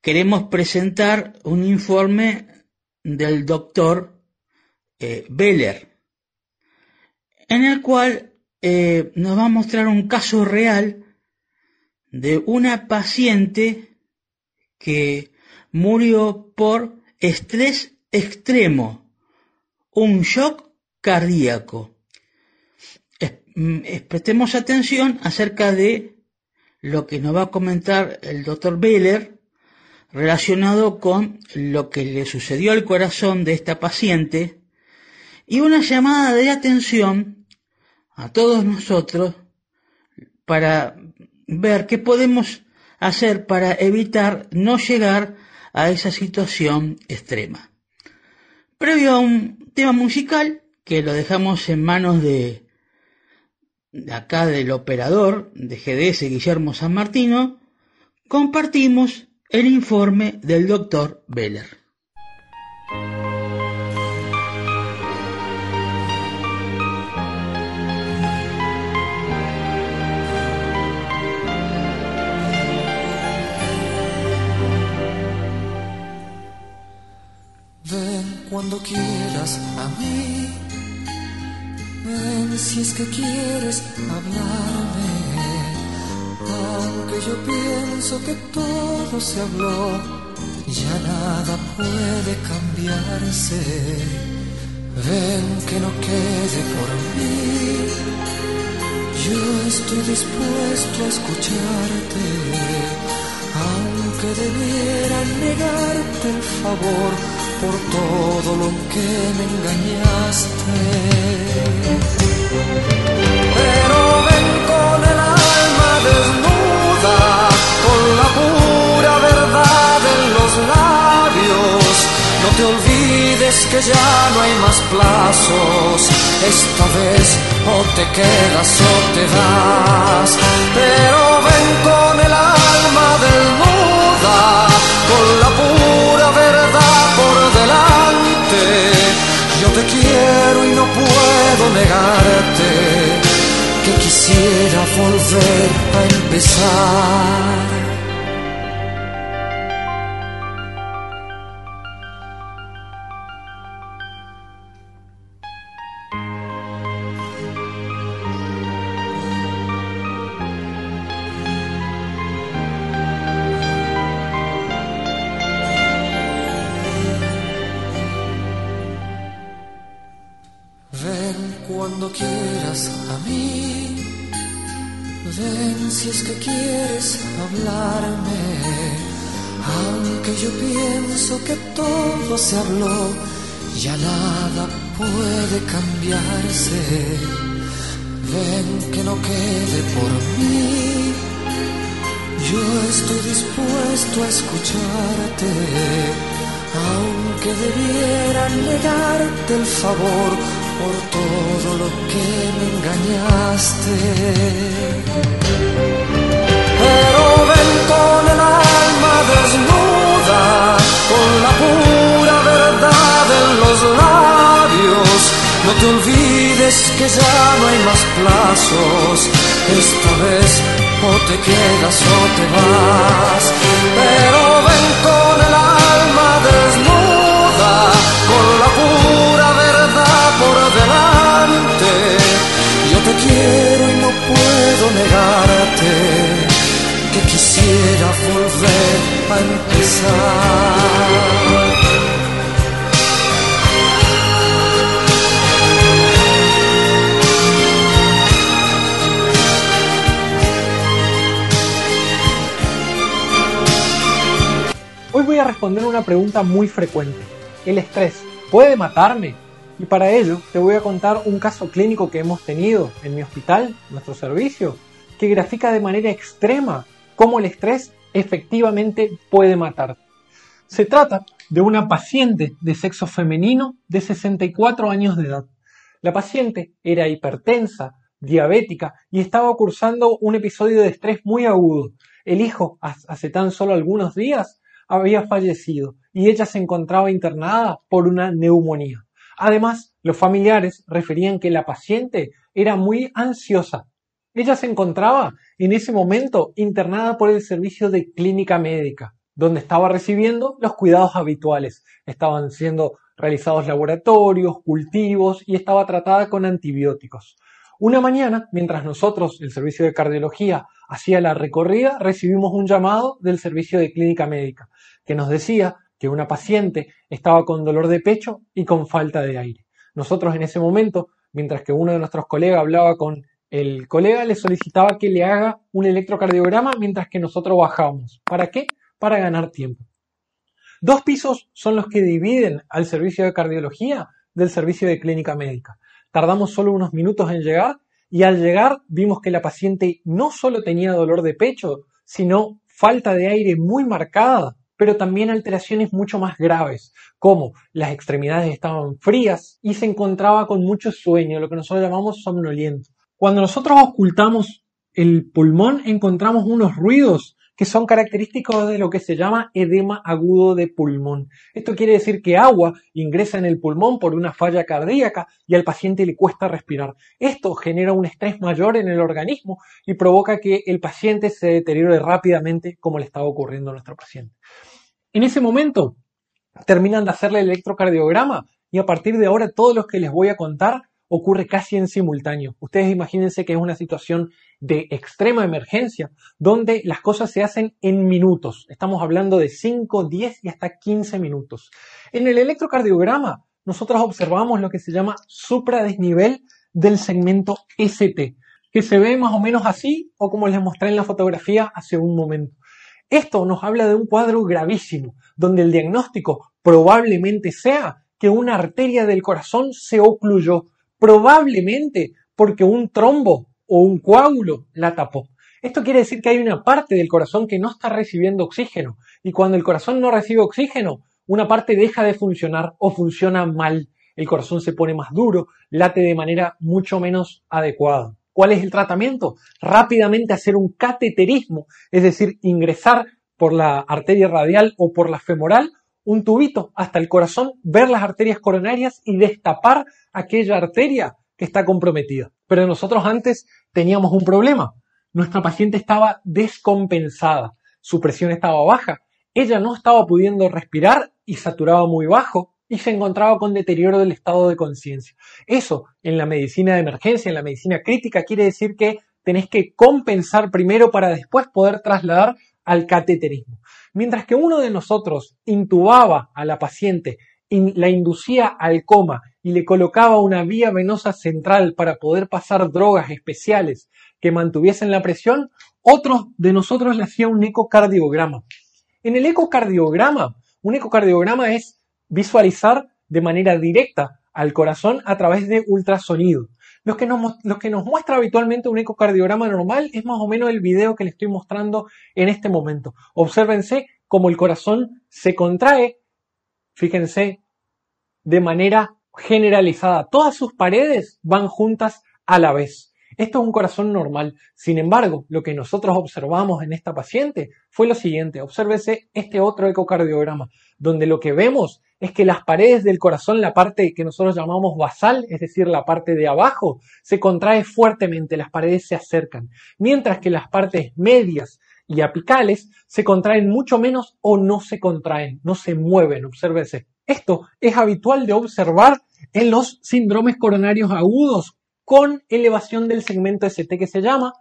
queremos presentar un informe del doctor eh, Beller, en el cual eh, nos va a mostrar un caso real de una paciente que murió por estrés extremo, un shock cardíaco. Mm, prestemos atención acerca de lo que nos va a comentar el doctor Beller relacionado con lo que le sucedió al corazón de esta paciente y una llamada de atención a todos nosotros para ver qué podemos hacer para evitar no llegar a esa situación extrema. Previo a un tema musical que lo dejamos en manos de, de de acá del operador de GDS Guillermo San Martino, compartimos el informe del doctor Beller. Ven cuando quieras a mí Ven si es que quieres hablarme. Aunque yo pienso que todo se habló, ya nada puede cambiarse. Ven que no quede por mí. Yo estoy dispuesto a escucharte, aunque debiera negarte el favor por todo lo que me engañaste. Pero ven con el alma desnuda, con la pura verdad en los labios. No te olvides que ya no hay más plazos. Esta vez o te quedas o te vas. Pero ven con el alma desnuda, con la pura verdad por delante. Yo te quiero y no puedo negarte que quisiera volver a empezar. Pienso que todo se habló, ya nada puede cambiarse. Ven que no quede por mí. Yo estoy dispuesto a escucharte, aunque debiera negarte el favor por todo lo que me engañaste. Pero ven con el alma desnuda, con la pura verdad en los labios. No te olvides que ya no hay más plazos. Esta vez o te quedas o te vas. Pero ven con el alma desnuda, con la pura verdad por delante. Yo te quiero y no puedo negarte quisiera volver a empezar. Hoy voy a responder una pregunta muy frecuente. ¿El estrés puede matarme? Y para ello te voy a contar un caso clínico que hemos tenido en mi hospital, nuestro servicio, que grafica de manera extrema cómo el estrés efectivamente puede matar. Se trata de una paciente de sexo femenino de 64 años de edad. La paciente era hipertensa, diabética y estaba cursando un episodio de estrés muy agudo. El hijo, hace tan solo algunos días, había fallecido y ella se encontraba internada por una neumonía. Además, los familiares referían que la paciente era muy ansiosa. Ella se encontraba en ese momento internada por el servicio de clínica médica, donde estaba recibiendo los cuidados habituales. Estaban siendo realizados laboratorios, cultivos y estaba tratada con antibióticos. Una mañana, mientras nosotros, el servicio de cardiología, hacía la recorrida, recibimos un llamado del servicio de clínica médica que nos decía que una paciente estaba con dolor de pecho y con falta de aire. Nosotros en ese momento, mientras que uno de nuestros colegas hablaba con el colega, le solicitaba que le haga un electrocardiograma mientras que nosotros bajábamos. ¿Para qué? Para ganar tiempo. Dos pisos son los que dividen al servicio de cardiología del servicio de clínica médica. Tardamos solo unos minutos en llegar y al llegar vimos que la paciente no solo tenía dolor de pecho, sino falta de aire muy marcada, pero también alteraciones mucho más graves, como las extremidades estaban frías y se encontraba con mucho sueño, lo que nosotros llamamos somnoliento. Cuando nosotros ocultamos el pulmón encontramos unos ruidos que son característicos de lo que se llama edema agudo de pulmón. Esto quiere decir que agua ingresa en el pulmón por una falla cardíaca y al paciente le cuesta respirar. Esto genera un estrés mayor en el organismo y provoca que el paciente se deteriore rápidamente como le estaba ocurriendo a nuestro paciente. En ese momento, terminan de hacerle el electrocardiograma y a partir de ahora todos los que les voy a contar ocurre casi en simultáneo. Ustedes imagínense que es una situación de extrema emergencia donde las cosas se hacen en minutos. Estamos hablando de 5, 10 y hasta 15 minutos. En el electrocardiograma nosotros observamos lo que se llama supradesnivel del segmento ST, que se ve más o menos así o como les mostré en la fotografía hace un momento. Esto nos habla de un cuadro gravísimo, donde el diagnóstico probablemente sea que una arteria del corazón se ocluyó, probablemente porque un trombo o un coágulo la tapó. Esto quiere decir que hay una parte del corazón que no está recibiendo oxígeno y cuando el corazón no recibe oxígeno, una parte deja de funcionar o funciona mal. El corazón se pone más duro, late de manera mucho menos adecuada. ¿Cuál es el tratamiento? Rápidamente hacer un cateterismo, es decir, ingresar por la arteria radial o por la femoral un tubito hasta el corazón, ver las arterias coronarias y destapar aquella arteria que está comprometida. Pero nosotros antes teníamos un problema. Nuestra paciente estaba descompensada, su presión estaba baja, ella no estaba pudiendo respirar y saturaba muy bajo y se encontraba con deterioro del estado de conciencia. Eso en la medicina de emergencia, en la medicina crítica, quiere decir que tenés que compensar primero para después poder trasladar al cateterismo. Mientras que uno de nosotros intubaba a la paciente la inducía al coma y le colocaba una vía venosa central para poder pasar drogas especiales que mantuviesen la presión, otro de nosotros le hacía un ecocardiograma. En el ecocardiograma, un ecocardiograma es visualizar de manera directa al corazón a través de ultrasonido. Lo que, nos, que nos muestra habitualmente un ecocardiograma normal es más o menos el video que le estoy mostrando en este momento. Obsérvense cómo el corazón se contrae, fíjense, de manera generalizada. Todas sus paredes van juntas a la vez. Esto es un corazón normal. Sin embargo, lo que nosotros observamos en esta paciente fue lo siguiente. Obsérvese este otro ecocardiograma, donde lo que vemos es que las paredes del corazón, la parte que nosotros llamamos basal, es decir, la parte de abajo, se contrae fuertemente, las paredes se acercan, mientras que las partes medias y apicales se contraen mucho menos o no se contraen, no se mueven, obsérvese. Esto es habitual de observar en los síndromes coronarios agudos con elevación del segmento ST que se llama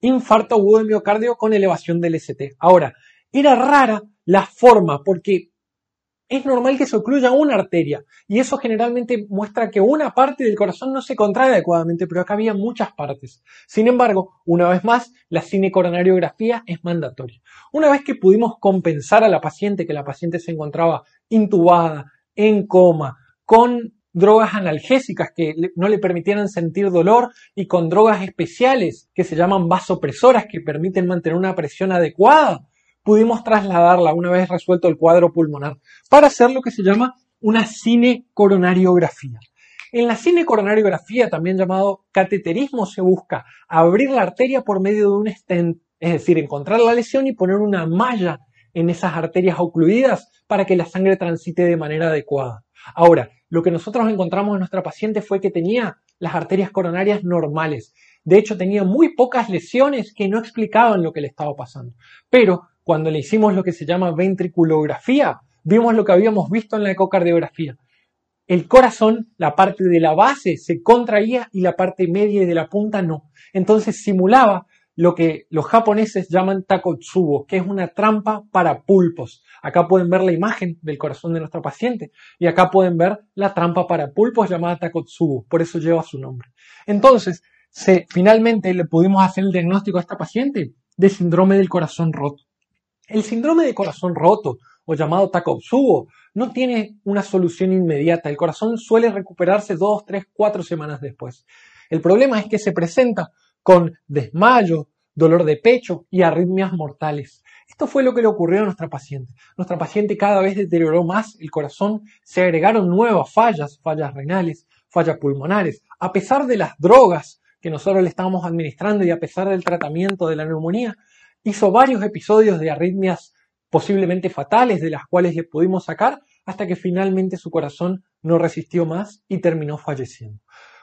infarto agudo de miocardio con elevación del ST. Ahora, era rara la forma porque es normal que se ocluya una arteria y eso generalmente muestra que una parte del corazón no se contrae adecuadamente, pero acá había muchas partes. Sin embargo, una vez más, la cinecoronariografía es mandatoria. Una vez que pudimos compensar a la paciente, que la paciente se encontraba intubada, en coma, con drogas analgésicas que no le permitieran sentir dolor y con drogas especiales que se llaman vasopresoras que permiten mantener una presión adecuada, pudimos trasladarla una vez resuelto el cuadro pulmonar para hacer lo que se llama una cinecoronariografía. En la cinecoronariografía, también llamado cateterismo, se busca abrir la arteria por medio de un stent, es decir, encontrar la lesión y poner una malla en esas arterias ocluidas para que la sangre transite de manera adecuada. Ahora, lo que nosotros encontramos en nuestra paciente fue que tenía las arterias coronarias normales. De hecho, tenía muy pocas lesiones que no explicaban lo que le estaba pasando. Pero cuando le hicimos lo que se llama ventriculografía, vimos lo que habíamos visto en la ecocardiografía. El corazón, la parte de la base se contraía y la parte media y de la punta no. Entonces simulaba lo que los japoneses llaman takotsubo, que es una trampa para pulpos. Acá pueden ver la imagen del corazón de nuestra paciente y acá pueden ver la trampa para pulpos llamada takotsubo, por eso lleva su nombre. Entonces, finalmente le pudimos hacer el diagnóstico a esta paciente de síndrome del corazón roto. El síndrome de corazón roto o llamado takotsubo no tiene una solución inmediata. El corazón suele recuperarse dos, tres, cuatro semanas después. El problema es que se presenta con desmayo, dolor de pecho y arritmias mortales. Esto fue lo que le ocurrió a nuestra paciente. Nuestra paciente cada vez deterioró más el corazón, se agregaron nuevas fallas, fallas renales, fallas pulmonares. A pesar de las drogas que nosotros le estábamos administrando y a pesar del tratamiento de la neumonía, hizo varios episodios de arritmias posiblemente fatales de las cuales le pudimos sacar hasta que finalmente su corazón no resistió más y terminó falleciendo.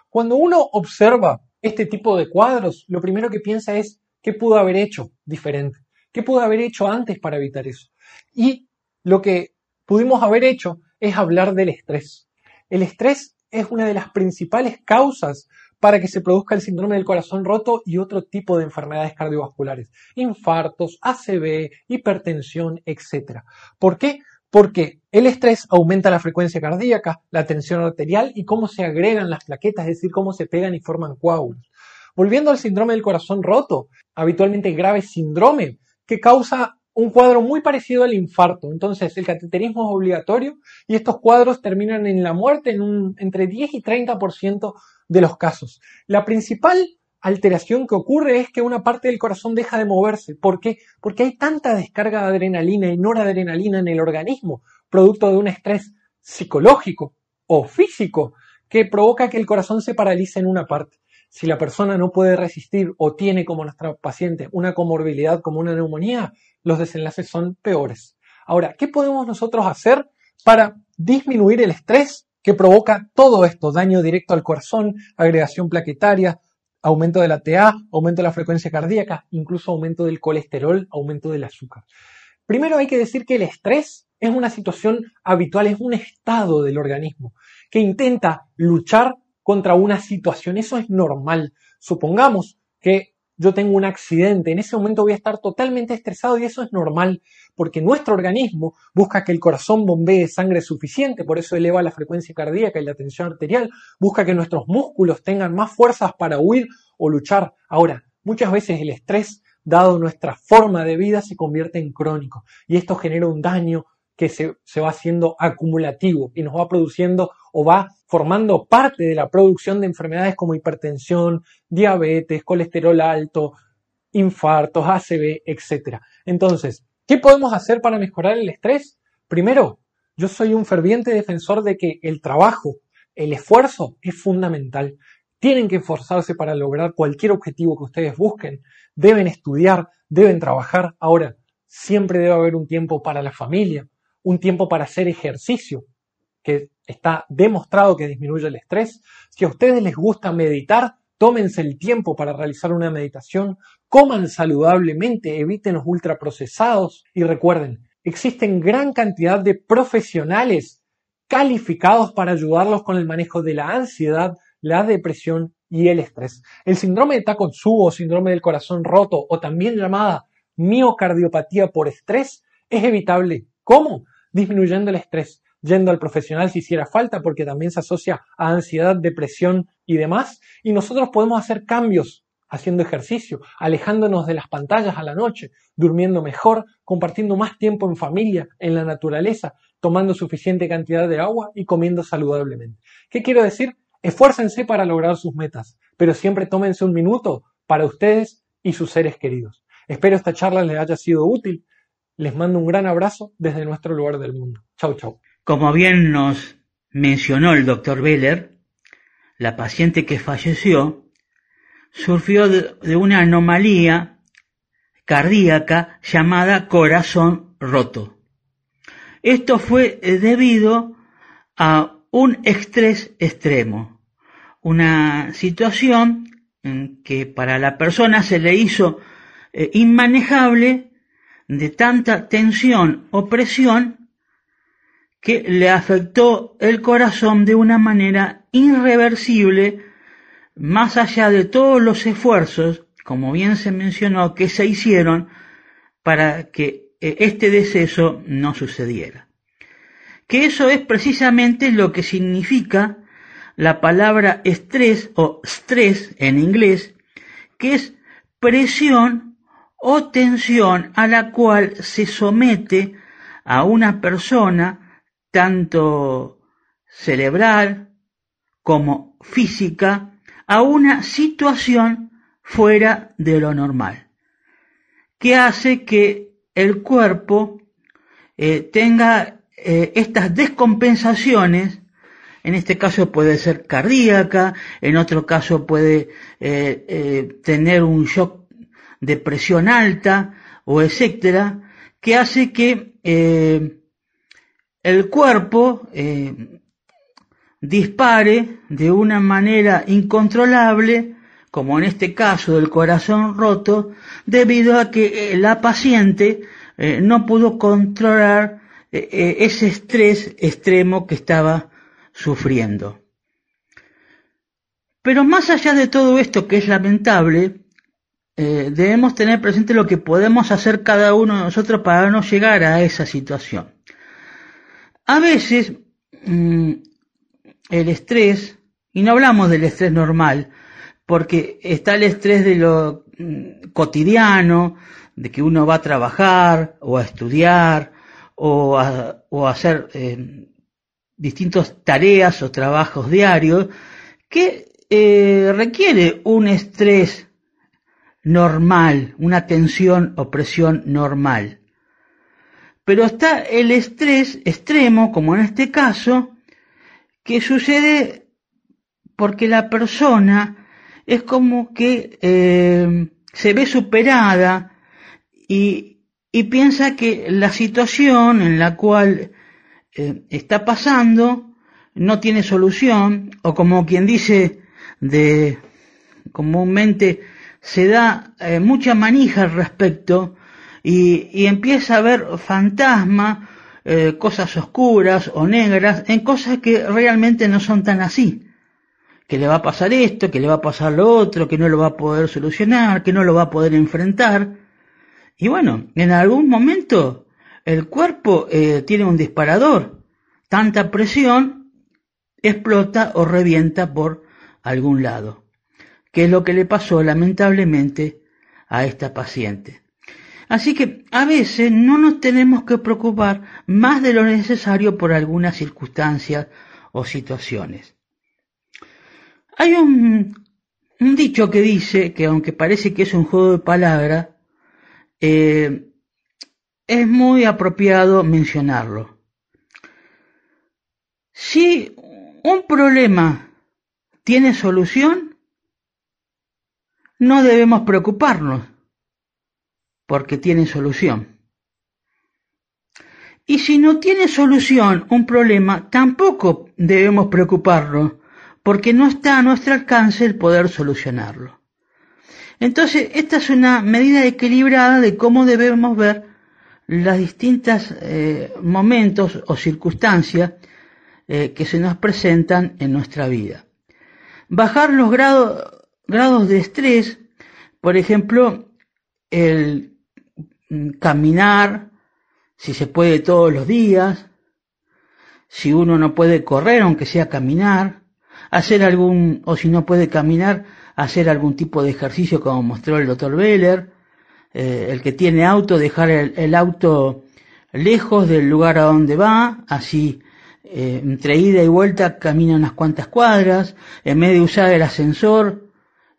Cuando uno observa este tipo de cuadros, lo primero que piensa es qué pudo haber hecho diferente, qué pudo haber hecho antes para evitar eso. Y lo que pudimos haber hecho es hablar del estrés. El estrés es una de las principales causas para que se produzca el síndrome del corazón roto y otro tipo de enfermedades cardiovasculares, infartos, ACV, hipertensión, etc. ¿Por qué? Porque el estrés aumenta la frecuencia cardíaca, la tensión arterial y cómo se agregan las plaquetas, es decir, cómo se pegan y forman coágulos. Volviendo al síndrome del corazón roto, habitualmente grave síndrome que causa un cuadro muy parecido al infarto. Entonces, el cateterismo es obligatorio y estos cuadros terminan en la muerte en un, entre 10 y 30% de los casos. La principal alteración que ocurre es que una parte del corazón deja de moverse. ¿Por qué? Porque hay tanta descarga de adrenalina y noradrenalina en el organismo, producto de un estrés psicológico o físico, que provoca que el corazón se paralice en una parte. Si la persona no puede resistir o tiene como nuestra paciente una comorbilidad como una neumonía, los desenlaces son peores. Ahora, ¿qué podemos nosotros hacer para disminuir el estrés que provoca todo esto? Daño directo al corazón, agregación plaquetaria, aumento de la TA, aumento de la frecuencia cardíaca, incluso aumento del colesterol, aumento del azúcar. Primero hay que decir que el estrés es una situación habitual, es un estado del organismo que intenta luchar contra una situación. Eso es normal. Supongamos que yo tengo un accidente, en ese momento voy a estar totalmente estresado y eso es normal, porque nuestro organismo busca que el corazón bombee sangre suficiente, por eso eleva la frecuencia cardíaca y la tensión arterial, busca que nuestros músculos tengan más fuerzas para huir o luchar. Ahora, muchas veces el estrés, dado nuestra forma de vida, se convierte en crónico y esto genera un daño que se, se va haciendo acumulativo y nos va produciendo o va formando parte de la producción de enfermedades como hipertensión, diabetes, colesterol alto, infartos, ACV, etc. Entonces, ¿qué podemos hacer para mejorar el estrés? Primero, yo soy un ferviente defensor de que el trabajo, el esfuerzo es fundamental. Tienen que esforzarse para lograr cualquier objetivo que ustedes busquen. Deben estudiar, deben trabajar. Ahora, siempre debe haber un tiempo para la familia, un tiempo para hacer ejercicio, que está demostrado que disminuye el estrés. Si a ustedes les gusta meditar, tómense el tiempo para realizar una meditación, coman saludablemente, eviten los ultraprocesados y recuerden, existen gran cantidad de profesionales calificados para ayudarlos con el manejo de la ansiedad, la depresión y el estrés. El síndrome de Takotsubo o síndrome del corazón roto o también llamada miocardiopatía por estrés es evitable. ¿Cómo? Disminuyendo el estrés, yendo al profesional si hiciera falta, porque también se asocia a ansiedad, depresión y demás. Y nosotros podemos hacer cambios haciendo ejercicio, alejándonos de las pantallas a la noche, durmiendo mejor, compartiendo más tiempo en familia, en la naturaleza, tomando suficiente cantidad de agua y comiendo saludablemente. ¿Qué quiero decir? Esfuércense para lograr sus metas, pero siempre tómense un minuto para ustedes y sus seres queridos. Espero esta charla les haya sido útil. Les mando un gran abrazo desde nuestro lugar del mundo. Chau, chau. Como bien nos mencionó el doctor Beller, la paciente que falleció sufrió de una anomalía cardíaca llamada corazón roto. Esto fue debido a un estrés extremo, una situación que para la persona se le hizo eh, inmanejable de tanta tensión o presión que le afectó el corazón de una manera irreversible, más allá de todos los esfuerzos, como bien se mencionó, que se hicieron para que eh, este deceso no sucediera. Que eso es precisamente lo que significa la palabra estrés o stress en inglés, que es presión o tensión a la cual se somete a una persona tanto cerebral como física a una situación fuera de lo normal, que hace que el cuerpo eh, tenga eh, estas descompensaciones, en este caso puede ser cardíaca, en otro caso puede eh, tener un shock de presión alta o etcétera, que hace que el cuerpo eh, dispare de una manera incontrolable, como en este caso del corazón roto, debido a que eh, la paciente eh, no pudo controlar eh, ese estrés extremo que estaba sufriendo. Pero más allá de todo esto que es lamentable, debemos tener presente lo que podemos hacer cada uno de nosotros para no llegar a esa situación. A veces mm, el estrés, y no hablamos del estrés normal, porque está el estrés de lo mm, cotidiano, de que uno va a trabajar o a estudiar o a, hacer eh, distintas tareas o trabajos diarios que eh, requiere un estrés normal, una tensión o presión normal. Pero está el estrés extremo, como en este caso, que sucede porque la persona es como que eh, se ve superada y, piensa que la situación en la cual eh, está pasando no tiene solución, o como quien dice de comúnmente se da eh, mucha manija al respecto y, empieza a ver fantasmas, eh, cosas oscuras o negras en cosas que realmente no son tan así. Que le va a pasar esto, que le va a pasar lo otro, que no lo va a poder solucionar, que no lo va a poder enfrentar. Y bueno, en algún momento el cuerpo eh, tiene un disparador. Tanta presión explota o revienta por algún lado que es lo que le pasó lamentablemente a esta paciente. Así que a veces no nos tenemos que preocupar más de lo necesario por algunas circunstancias o situaciones. Hay un, dicho que dice que aunque parece que es un juego de palabras, eh, es muy apropiado mencionarlo. Si un problema tiene solución, no debemos preocuparnos, porque tiene solución. Y si no tiene solución un problema, tampoco debemos preocuparnos, porque no está a nuestro alcance el poder solucionarlo. Entonces, esta es una medida equilibrada de cómo debemos ver los distintos eh, momentos o circunstancias eh, que se nos presentan en nuestra vida. Bajar los grados grados de estrés, por ejemplo, el caminar, si se puede todos los días, si uno no puede correr, aunque sea caminar, hacer algún, o si no puede caminar, hacer algún tipo de ejercicio como mostró el doctor Beller, eh, el que tiene auto, dejar el, auto lejos del lugar a donde va, así eh, entre ida y vuelta camina unas cuantas cuadras, en vez de usar el ascensor,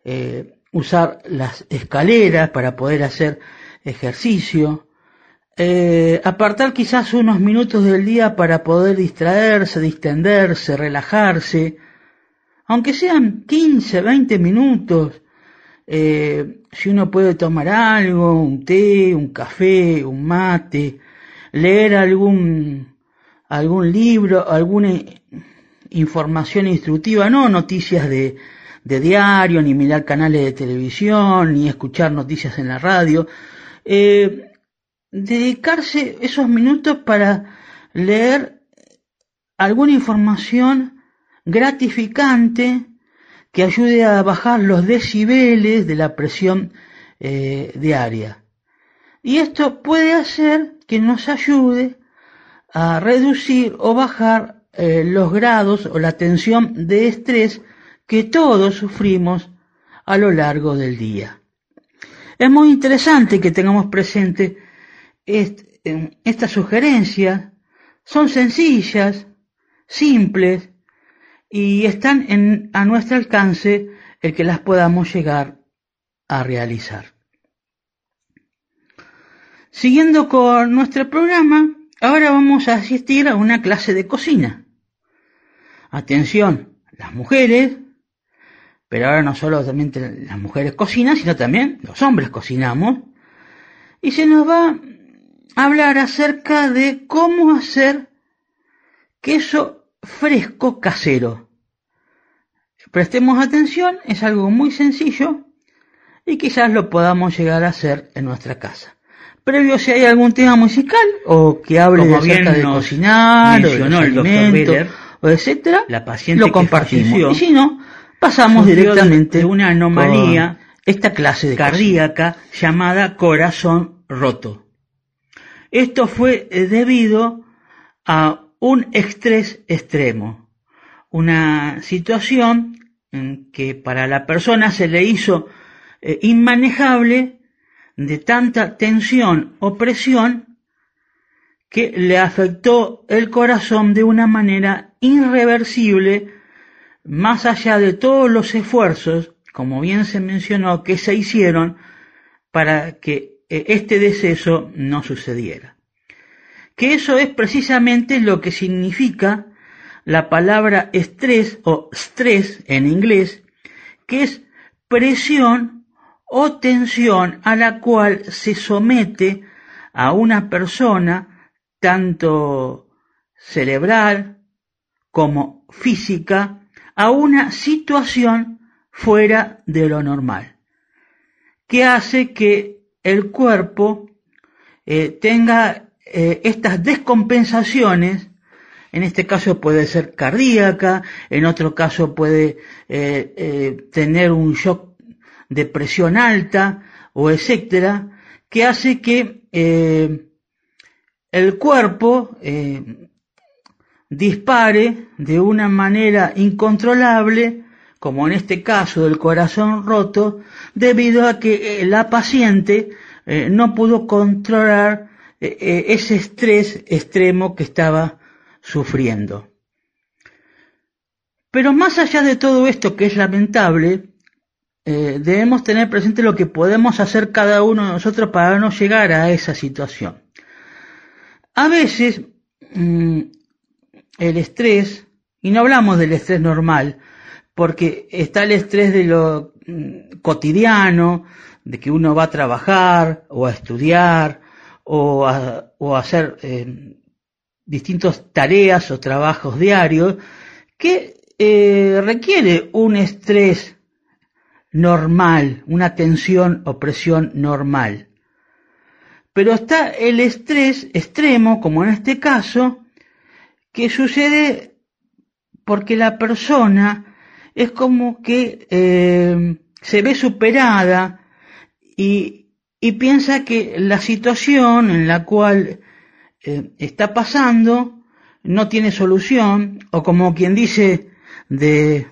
eh, usar las escaleras para poder hacer ejercicio, eh, apartar quizás unos minutos del día para poder distraerse, distenderse, relajarse, aunque sean 15, 20 minutos, eh, si uno puede tomar algo, un té, un café, un mate, leer algún, algún libro, alguna información instructiva, no noticias de, de diario, ni mirar canales de televisión, ni escuchar noticias en la radio. Eh, dedicarse esos minutos para leer alguna información gratificante que ayude a bajar los decibeles de la presión eh, diaria. Y esto puede hacer que nos ayude a reducir o bajar eh, los grados o la tensión de estrés que todos sufrimos a lo largo del día. Es muy interesante que tengamos presente estas sugerencias. Son sencillas, simples y están a nuestro alcance el que las podamos llegar a realizar. Siguiendo con nuestro programa, ahora vamos a asistir a una clase de cocina. Atención, las mujeres pero ahora no solo las mujeres cocinan, sino también los hombres cocinamos. Y se nos va a hablar acerca de cómo hacer queso fresco casero. Prestemos atención, es algo muy sencillo y quizás lo podamos llegar a hacer en nuestra casa. previo si hay algún tema musical o que hable Como acerca de cocinar o de los alimentos, o etcétera, la paciente lo compartimos. falleció Y si no, pasamos directamente de una anomalía esta clase de cosas. cardíaca llamada corazón roto. Esto fue eh, debido a un estrés extremo, una situación que para la persona se le hizo eh, inmanejable de tanta tensión o presión que le afectó el corazón de una manera irreversible, más allá de todos los esfuerzos, como bien se mencionó, que se hicieron para que eh, este deceso no sucediera. Que eso es precisamente lo que significa la palabra estrés o stress en inglés, que es presión o tensión a la cual se somete a una persona tanto cerebral como física a una situación fuera de lo normal, que hace que el cuerpo eh, tenga eh, estas descompensaciones, en este caso puede ser cardíaca, en otro caso puede eh, eh, tener un shock de presión alta o etcétera, que hace que eh, el cuerpo eh, dispare de una manera incontrolable, como en este caso del corazón roto, debido a que eh, la paciente eh, no pudo controlar eh, ese estrés extremo que estaba sufriendo. Pero más allá de todo esto que es lamentable, debemos tener presente lo que podemos hacer cada uno de nosotros para no llegar a esa situación. A veces mm, el estrés, y no hablamos del estrés normal, porque está el estrés de lo mm, cotidiano, de que uno va a trabajar o a estudiar o a, o a hacer eh, distintas tareas o trabajos diarios que eh, requiere un estrés normal, una tensión o presión normal. Pero está el estrés extremo, como en este caso, que sucede porque la persona es como que eh, se ve superada y, y, piensa que la situación en la cual eh, está pasando no tiene solución o como quien dice de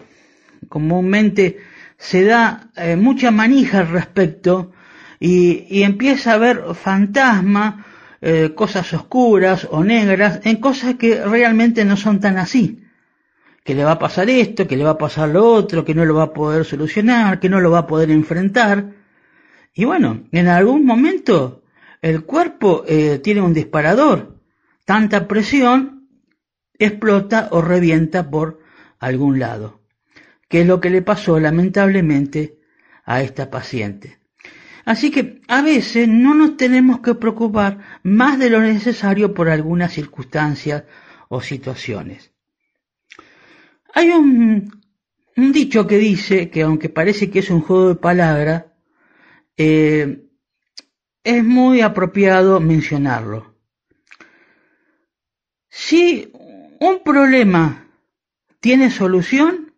comúnmente se da eh, mucha manija al respecto y, y, empieza a ver fantasmas, eh, cosas oscuras o negras en cosas que realmente no son tan así. Que le va a pasar esto, que le va a pasar lo otro, que no lo va a poder solucionar, que no lo va a poder enfrentar. Y bueno, en algún momento el cuerpo eh, tiene un disparador. Tanta presión explota o revienta por algún lado que es lo que le pasó lamentablemente a esta paciente. Así que a veces no nos tenemos que preocupar más de lo necesario por algunas circunstancias o situaciones. Hay un, un dicho que dice que aunque parece que es un juego de palabras, eh, es muy apropiado mencionarlo. Si un problema tiene solución,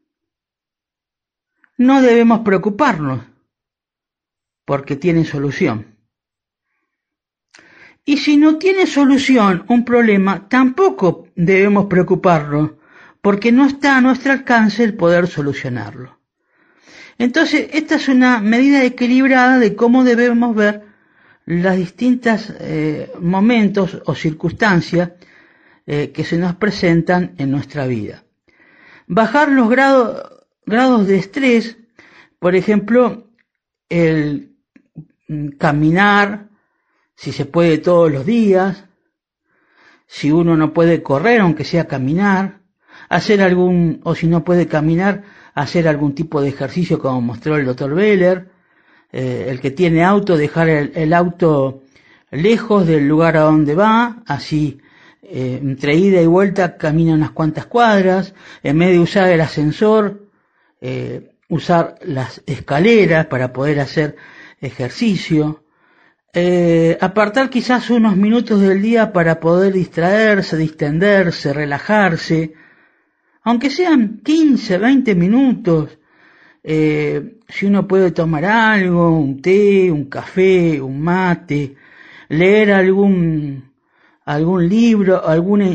no debemos preocuparnos porque tiene solución. Y si no tiene solución un problema, tampoco debemos preocuparnos porque no está a nuestro alcance el poder solucionarlo. Entonces, esta es una medida equilibrada de cómo debemos ver los distintos eh, momentos o circunstancias eh, que se nos presentan en nuestra vida. Bajar los grados grados de estrés, por ejemplo, el caminar, si se puede todos los días, si uno no puede correr, aunque sea caminar, hacer algún, o si no puede caminar, hacer algún tipo de ejercicio como mostró el doctor Beller, eh, el que tiene auto, dejar el, el, auto lejos del lugar a donde va, así eh, entre ida y vuelta camina unas cuantas cuadras, en vez de usar el ascensor, eh, usar las escaleras para poder hacer ejercicio, eh, apartar quizás unos minutos del día para poder distraerse, distenderse, relajarse, aunque sean 15, 20 minutos, eh, si uno puede tomar algo, un té, un café, un mate, leer algún, algún libro, alguna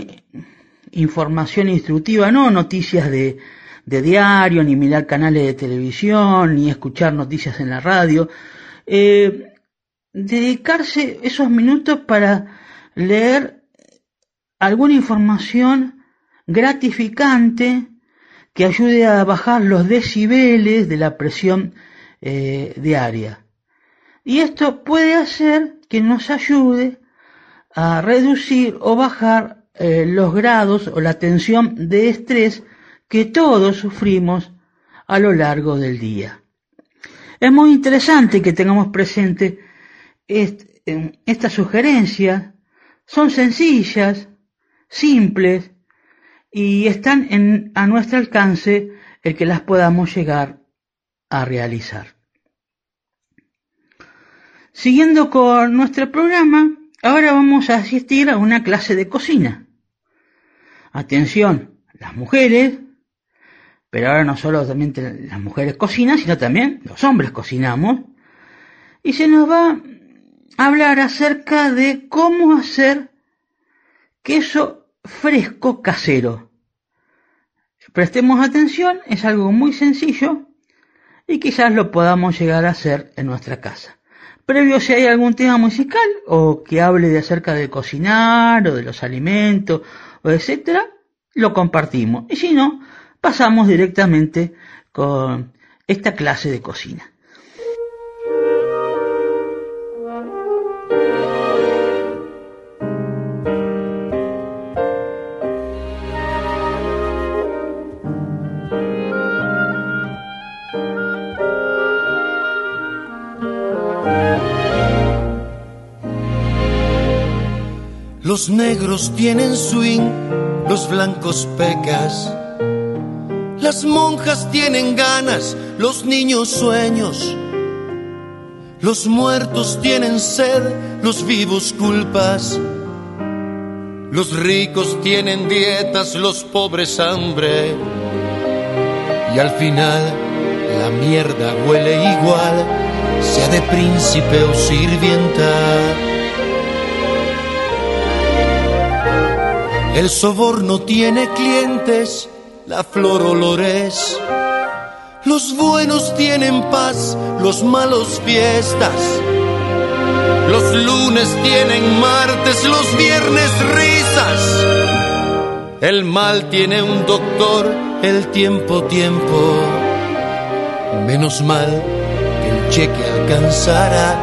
información instructiva, no noticias de, de diario, ni mirar canales de televisión, ni escuchar noticias en la radio, eh, dedicarse esos minutos para leer alguna información gratificante que ayude a bajar los decibeles de la presión eh, diaria. Y esto puede hacer que nos ayude a reducir o bajar eh, los grados o la tensión de estrés que todos sufrimos a lo largo del día. Es muy interesante que tengamos presente estas sugerencias son sencillas, simples y están a nuestro alcance el que las podamos llegar a realizar. Siguiendo con nuestro programa, ahora vamos a asistir a una clase de cocina. Atención, las mujeres, pero ahora no solo también las mujeres cocinan, sino también los hombres cocinamos, y se nos va hablar acerca de cómo hacer queso fresco casero. Prestemos atención, es algo muy sencillo y quizás lo podamos llegar a hacer en nuestra casa. Previo si hay algún tema musical o que hable de acerca de cocinar o de los alimentos o etcétera, lo compartimos. Y si no, pasamos directamente con esta clase de cocina. Los negros tienen swing, los blancos pecas. Las monjas tienen ganas, los niños sueños. Los muertos tienen sed, los vivos culpas. Los ricos tienen dietas, los pobres hambre. Y al final la mierda huele igual, sea de príncipe o sirvienta. El soborno tiene clientes, la flor olores. Los buenos tienen paz, los malos fiestas. Los lunes tienen martes, los viernes risas. El mal tiene un doctor, el tiempo tiempo. Menos mal que el cheque alcanzará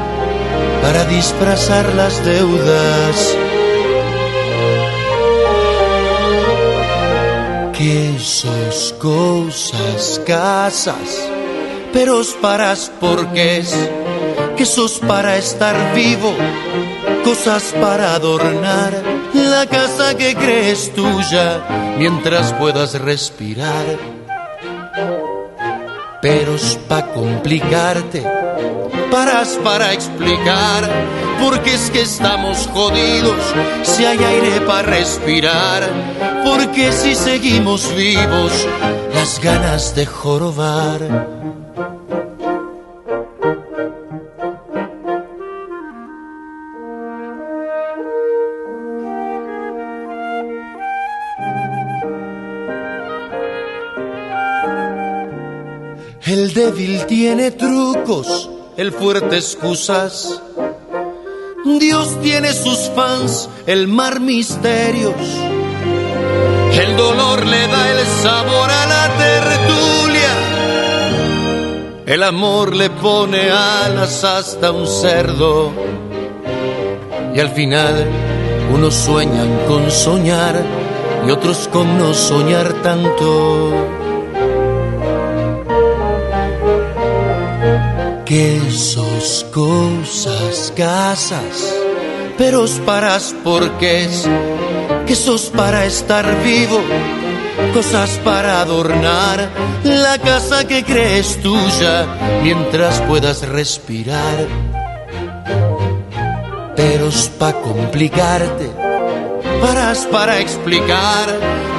para disfrazar las deudas. Quesos, cosas, casas, peros paras porqués, quesos para estar vivo, cosas para adornar la casa que crees tuya mientras puedas respirar. Peros para complicarte, paras para explicar porque es que estamos jodidos si hay aire para respirar, porque si seguimos vivos, las ganas de jorobar. El débil tiene trucos, el fuerte excusas Dios tiene sus fans, el mar misterios. El dolor le da el sabor a la tertulia. El amor le pone alas hasta un cerdo. Y al final unos sueñan con soñar y otros con no soñar tanto. Quesos, cosas, casas, peros paras porqués, quesos para estar vivo, cosas para adornar la casa que crees tuya mientras puedas respirar. peros pa' complicarte, paras para explicar,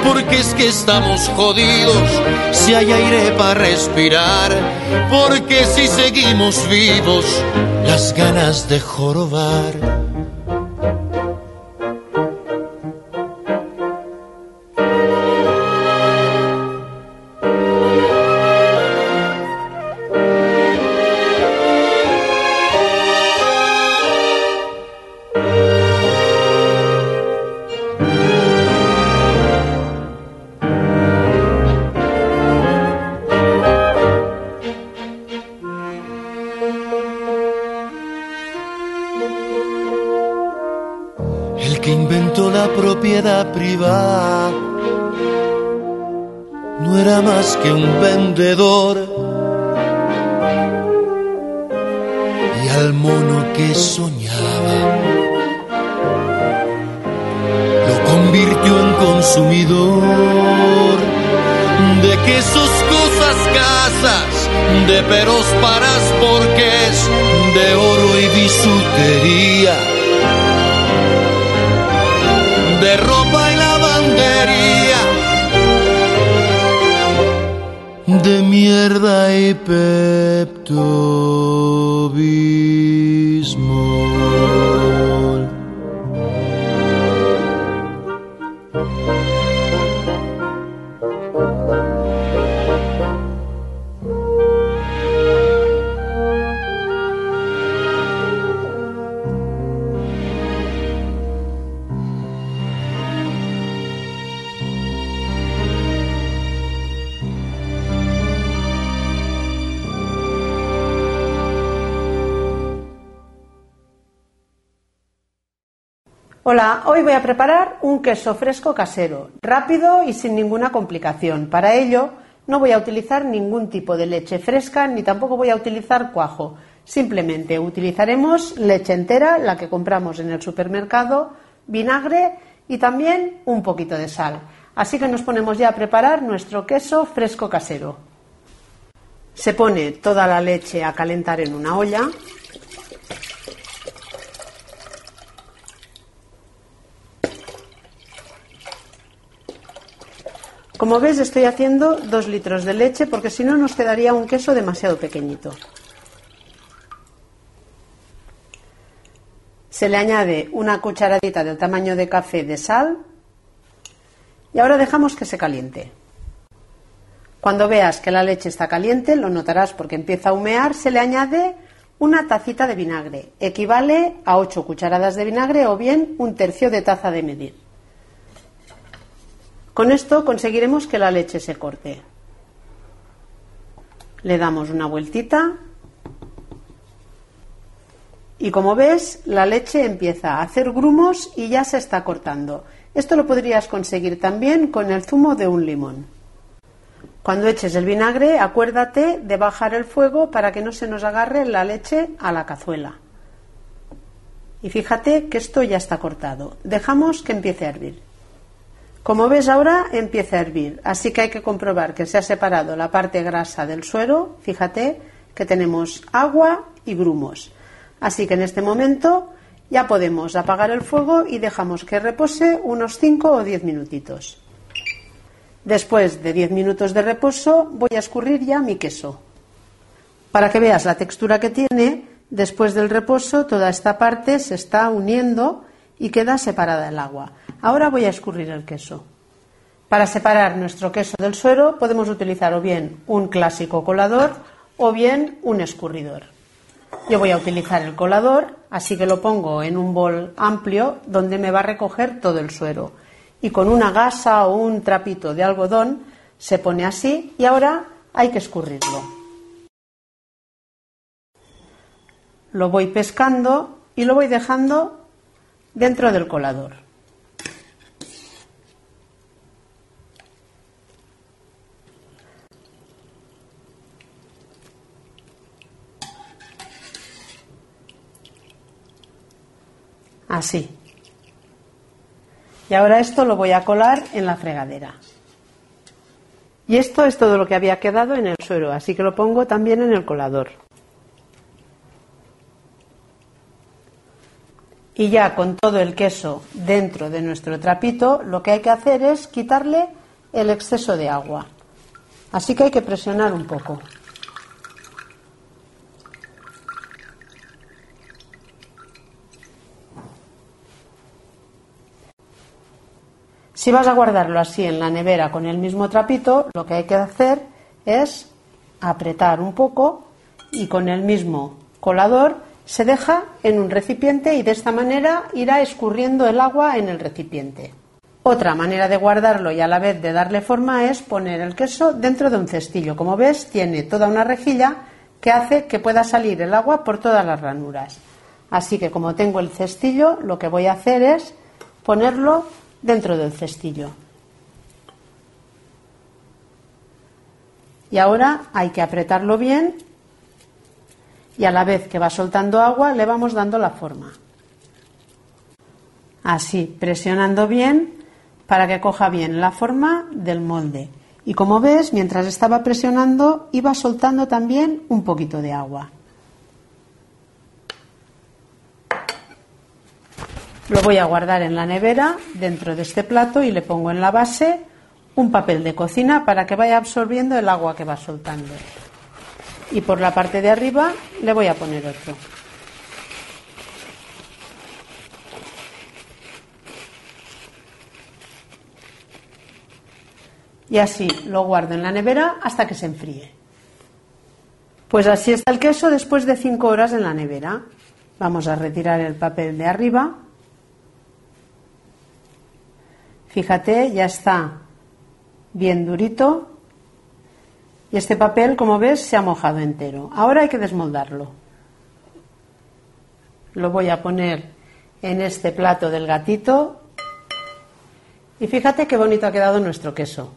porque es que estamos jodidos, si hay aire para respirar, porque si seguimos vivos, las ganas de jorobar. Un Hola, hoy voy a preparar un queso fresco casero, rápido y sin ninguna complicación. Para ello no voy a utilizar ningún tipo de leche fresca ni tampoco voy a utilizar cuajo. Simplemente utilizaremos leche entera, la que compramos en el supermercado, vinagre y también un poquito de sal. Así que nos ponemos ya a preparar nuestro queso fresco casero. Se pone toda la leche a calentar en una olla Como ves estoy haciendo dos litros de leche porque si no nos quedaría un queso demasiado pequeñito. Se le añade una cucharadita del tamaño de café de sal y ahora dejamos que se caliente. Cuando veas que la leche está caliente, lo notarás porque empieza a humear, se le añade una tacita de vinagre. Equivale a 8 cucharadas de vinagre o bien un tercio de taza de medir. Con esto conseguiremos que la leche se corte. Le damos una vueltita y como ves la leche empieza a hacer grumos y ya se está cortando. Esto lo podrías conseguir también con el zumo de un limón. Cuando eches el vinagre, acuérdate de bajar el fuego para que no se nos agarre la leche a la cazuela. Y fíjate que esto ya está cortado. Dejamos que empiece a hervir. Como ves ahora empieza a hervir, así que hay que comprobar que se ha separado la parte grasa del suero. Fíjate que tenemos agua y grumos. Así que en este momento ya podemos apagar el fuego y dejamos que repose unos 5 o 10 minutitos. Después de 10 minutos de reposo voy a escurrir ya mi queso. Para que veas la textura que tiene, después del reposo toda esta parte se está uniendo y queda separada el agua. Ahora voy a escurrir el queso. Para separar nuestro queso del suero podemos utilizar o bien un clásico colador o bien un escurridor. Yo voy a utilizar el colador, así que lo pongo en un bol amplio donde me va a recoger todo el suero. Y con una gasa o un trapito de algodón se pone así y ahora hay que escurrirlo. Lo voy pescando y lo voy dejando dentro del colador. Así. Y ahora esto lo voy a colar en la fregadera. Y esto es todo lo que había quedado en el suero, así que lo pongo también en el colador. Y ya con todo el queso dentro de nuestro trapito, lo que hay que hacer es quitarle el exceso de agua. Así que hay que presionar un poco. Si vas a guardarlo así en la nevera con el mismo trapito, lo que hay que hacer es apretar un poco y con el mismo colador se deja en un recipiente y de esta manera irá escurriendo el agua en el recipiente. Otra manera de guardarlo y a la vez de darle forma es poner el queso dentro de un cestillo. Como ves, tiene toda una rejilla que hace que pueda salir el agua por todas las ranuras. Así que como tengo el cestillo, lo que voy a hacer es ponerlo dentro del cestillo. Y ahora hay que apretarlo bien y a la vez que va soltando agua le vamos dando la forma. Así, presionando bien para que coja bien la forma del molde. Y como ves, mientras estaba presionando, iba soltando también un poquito de agua. Lo voy a guardar en la nevera dentro de este plato y le pongo en la base un papel de cocina para que vaya absorbiendo el agua que va soltando. Y por la parte de arriba le voy a poner otro. Y así lo guardo en la nevera hasta que se enfríe. Pues así está el queso después de 5 horas en la nevera. Vamos a retirar el papel de arriba Fíjate, ya está bien durito. Y este papel, como ves, se ha mojado entero. Ahora hay que desmoldarlo. Lo voy a poner en este plato del gatito. Y fíjate qué bonito ha quedado nuestro queso.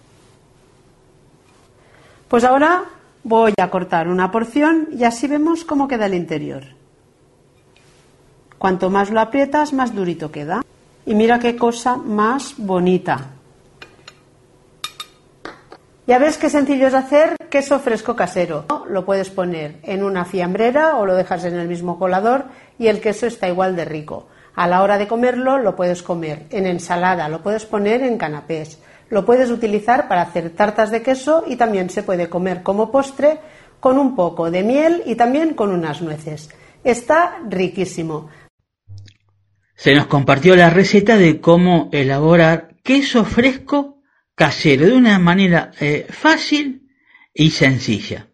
Pues ahora voy a cortar una porción y así vemos cómo queda el interior. Cuanto más lo aprietas, más durito queda. Y mira qué cosa más bonita. Ya ves qué sencillo es hacer queso fresco casero. Lo puedes poner en una fiambrera o lo dejas en el mismo colador y el queso está igual de rico. A la hora de comerlo lo puedes comer en ensalada, lo puedes poner en canapés, lo puedes utilizar para hacer tartas de queso y también se puede comer como postre con un poco de miel y también con unas nueces. Está riquísimo se nos compartió la receta de cómo elaborar queso fresco casero de una manera eh, fácil y sencilla.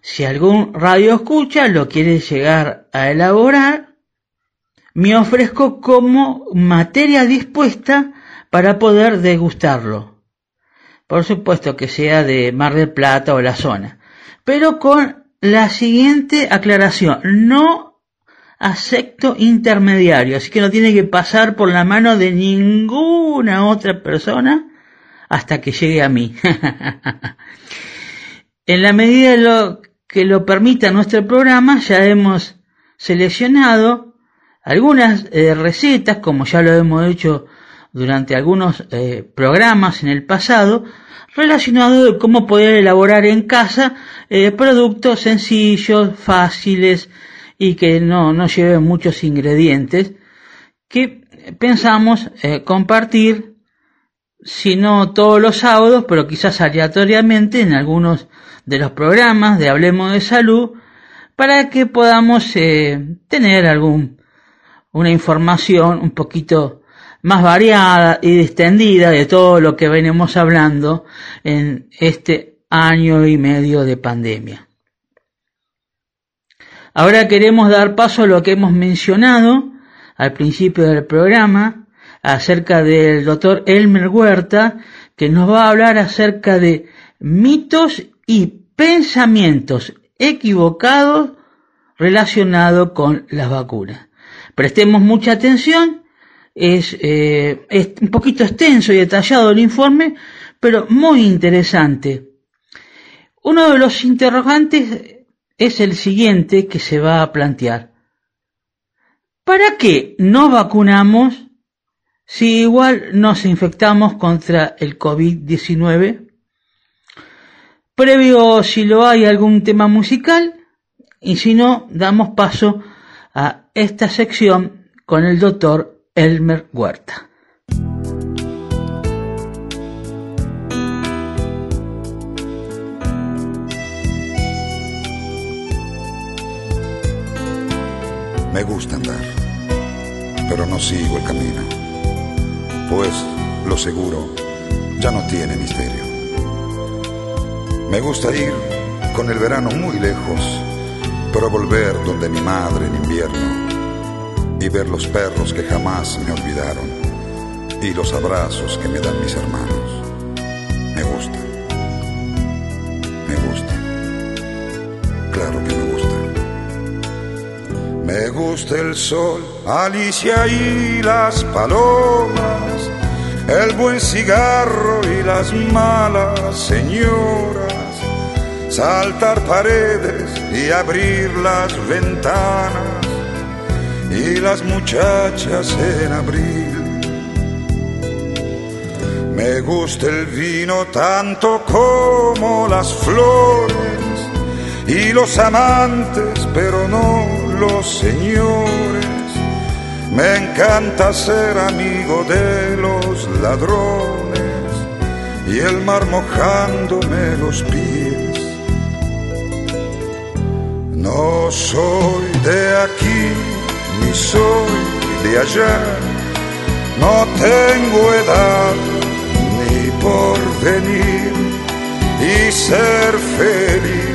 Si algún radio escucha lo quiere llegar a elaborar, me ofrezco como materia dispuesta para poder degustarlo. Por supuesto que sea de Mar del Plata o la zona, pero con la siguiente aclaración, no acepto intermediario, así que no tiene que pasar por la mano de ninguna otra persona hasta que llegue a mí. <laughs> en la medida de lo que lo permita nuestro programa, ya hemos seleccionado algunas eh, recetas, como ya lo hemos hecho durante algunos eh, programas en el pasado, relacionados de cómo poder elaborar en casa eh, productos sencillos, fáciles, y que no, no lleve muchos ingredientes que pensamos eh, compartir, si no todos los sábados, pero quizás aleatoriamente en algunos de los programas de Hablemos de Salud, para que podamos eh, tener algún, una información un poquito más variada y extendida de todo lo que venimos hablando en este año y medio de pandemia. Ahora queremos dar paso a lo que hemos mencionado al principio del programa acerca del doctor Elmer Huerta, que nos va a hablar acerca de mitos y pensamientos equivocados relacionados con las vacunas. Prestemos mucha atención, es, eh, un poquito extenso y detallado el informe, pero muy interesante. Uno de los interrogantes es el siguiente que se va a plantear. ¿Para qué no vacunamos si igual nos infectamos contra el COVID-19? Previo si lo hay algún tema musical y si no, damos paso a esta sección con el doctor Elmer Huerta. Me gusta andar, pero no sigo el camino, pues lo seguro ya no tiene misterio. Me gusta ir con el verano muy lejos, pero volver donde mi madre en invierno y ver los perros que jamás me olvidaron y los abrazos que me dan mis hermanos. Me gusta, Me gusta el sol, Alicia y las palomas, el buen cigarro y las malas señoras, saltar paredes y abrir las ventanas y las muchachas en abril. Me gusta el vino tanto como las flores y los amantes, pero no los señores. Me encanta ser amigo de los ladrones y el mar mojándome los pies. No soy de aquí ni soy de allá, no tengo edad ni por venir y ser feliz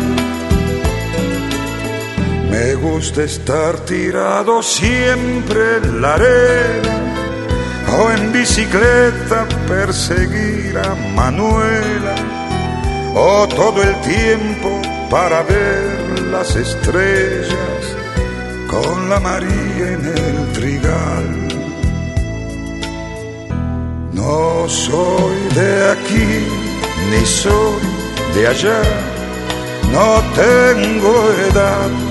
Me gusta estar tirado siempre en la arena o en bicicleta perseguir a Manuela o todo el tiempo para ver las estrellas con la María en el trigal. No soy de aquí ni soy de allá, no tengo edad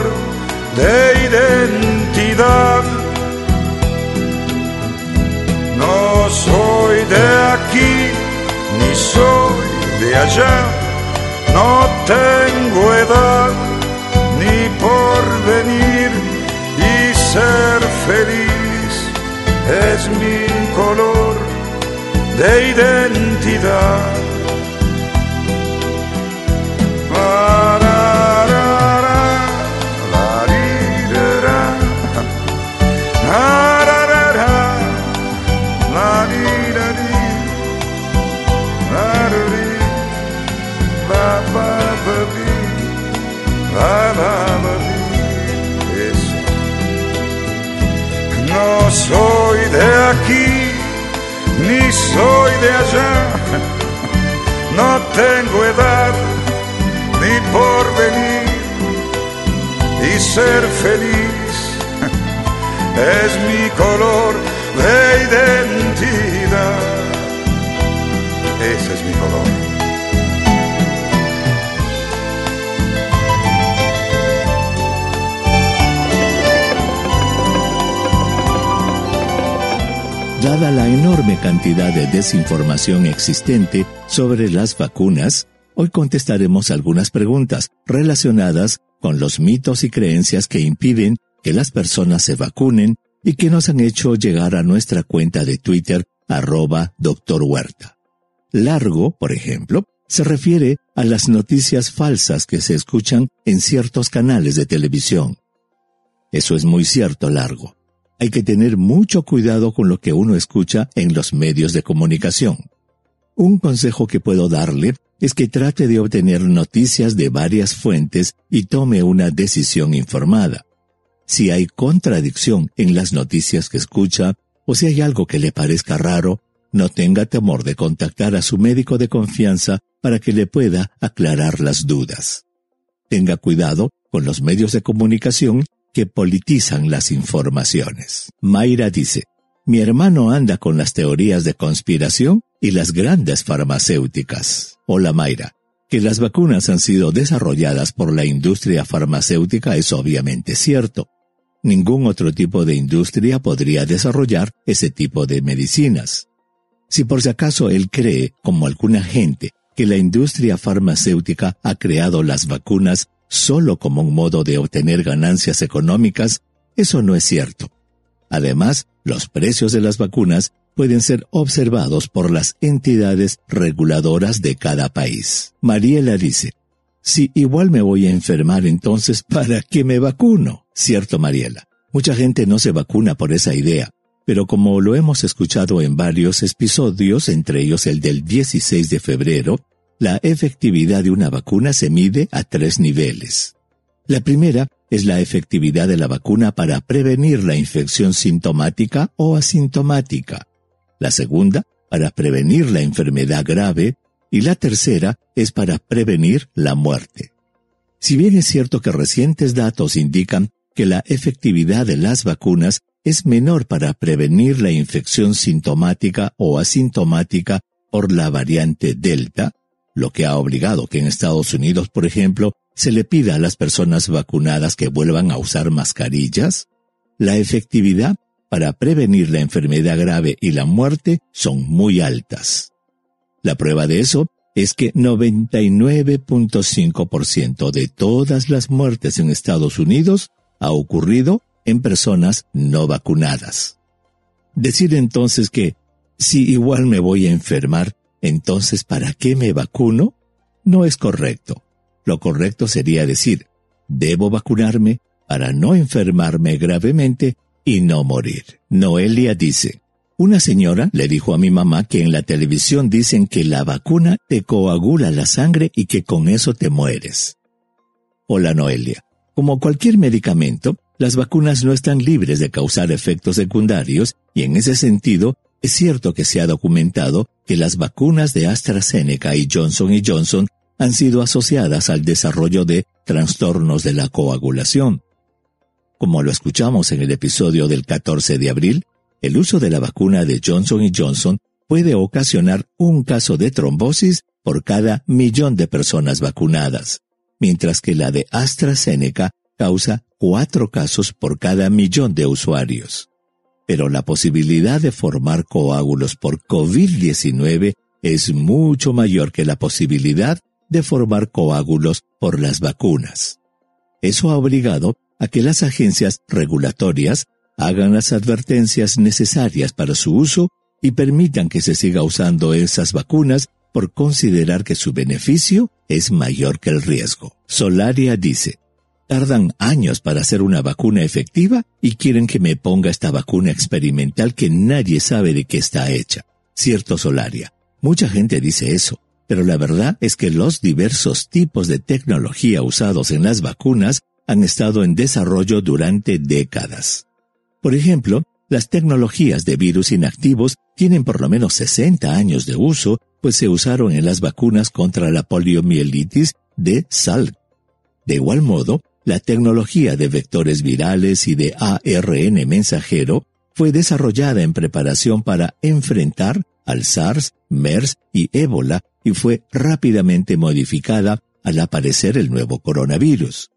de identidad. No soy de aquí ni soy de allá, no tengo edad ni por venir y ser feliz es mi color de identidad. Allá, no tengo edad ni por venir y ser feliz es mi color de identidad. Ese es mi color. Dada la enorme cantidad de desinformación existente sobre las vacunas, hoy contestaremos algunas preguntas relacionadas con los mitos y creencias que impiden que las personas se vacunen y que nos han hecho llegar a nuestra cuenta de Twitter arroba doctor Huerta. Largo, por ejemplo, se refiere a las noticias falsas que se escuchan en ciertos canales de televisión. Eso es muy cierto, Largo hay que tener mucho cuidado con lo que uno escucha en los medios de comunicación. Un consejo que puedo darle es que trate de obtener noticias de varias fuentes y tome una decisión informada. Si hay contradicción en las noticias que escucha, o si hay algo que le parezca raro, no tenga temor de contactar a su médico de confianza para que le pueda aclarar las dudas. Tenga cuidado con los medios de comunicación que politizan las informaciones. Mayra dice, mi hermano anda con las teorías de conspiración y las grandes farmacéuticas. Hola Mayra. Que las vacunas han sido desarrolladas por la industria farmacéutica es obviamente cierto. Ningún otro tipo de industria podría desarrollar ese tipo de medicinas. Si por si acaso él cree, como alguna gente, que la industria farmacéutica ha creado las vacunas solo como un modo de obtener ganancias económicas, eso no es cierto. Además, los precios de las vacunas pueden ser observados por las entidades reguladoras de cada país. Mariela dice, si igual me voy a enfermar, entonces ¿para qué me vacuno? Cierto, Mariela. Mucha gente no se vacuna por esa idea, pero como lo hemos escuchado en varios episodios, entre ellos el del 16 de febrero, la efectividad de una vacuna se mide a tres niveles. La primera es la efectividad de la vacuna para prevenir la infección sintomática o asintomática. La segunda, para prevenir la enfermedad grave. Y la tercera es para prevenir la muerte. Si bien es cierto que recientes datos indican que la efectividad de las vacunas es menor para prevenir la infección sintomática o asintomática por la variante Delta, lo que ha obligado que en Estados Unidos, por ejemplo, se le pida a las personas vacunadas que vuelvan a usar mascarillas, la efectividad para prevenir la enfermedad grave y la muerte son muy altas. La prueba de eso es que 99.5% de todas las muertes en Estados Unidos ha ocurrido en personas no vacunadas. Decir entonces que si igual me voy a enfermar, entonces ¿para qué me vacuno? No es correcto. Lo correcto sería decir, debo vacunarme para no enfermarme gravemente y no morir. Noelia dice, una señora le dijo a mi mamá que en la televisión dicen que la vacuna te coagula la sangre y que con eso te mueres. Hola Noelia. Como cualquier medicamento, las vacunas no están libres de causar efectos secundarios y en ese sentido es cierto que se ha documentado que las vacunas de AstraZeneca y Johnson Johnson han sido asociadas al desarrollo de trastornos de la coagulación. Como lo escuchamos en el episodio del 14 de abril, el uso de la vacuna de Johnson Johnson puede ocasionar un caso de trombosis por cada millón de personas vacunadas, mientras que la de AstraZeneca causa cuatro casos por cada millón de usuarios. Pero la posibilidad de formar coágulos por COVID-19 es mucho mayor que la posibilidad de formar coágulos por las vacunas. Eso ha obligado a que las agencias regulatorias hagan las advertencias necesarias para su uso y permitan que se siga usando esas vacunas por considerar que su beneficio es mayor que el riesgo. Solaria dice, Tardan años para hacer una vacuna efectiva y quieren que me ponga esta vacuna experimental que nadie sabe de qué está hecha. Cierto, Solaria. Mucha gente dice eso, pero la verdad es que los diversos tipos de tecnología usados en las vacunas han estado en desarrollo durante décadas. Por ejemplo, las tecnologías de virus inactivos tienen por lo menos 60 años de uso, pues se usaron en las vacunas contra la poliomielitis de Salk. De igual modo, la tecnología de vectores virales y de ARN mensajero fue desarrollada en preparación para enfrentar al SARS, MERS y ébola y fue rápidamente modificada al aparecer el nuevo coronavirus.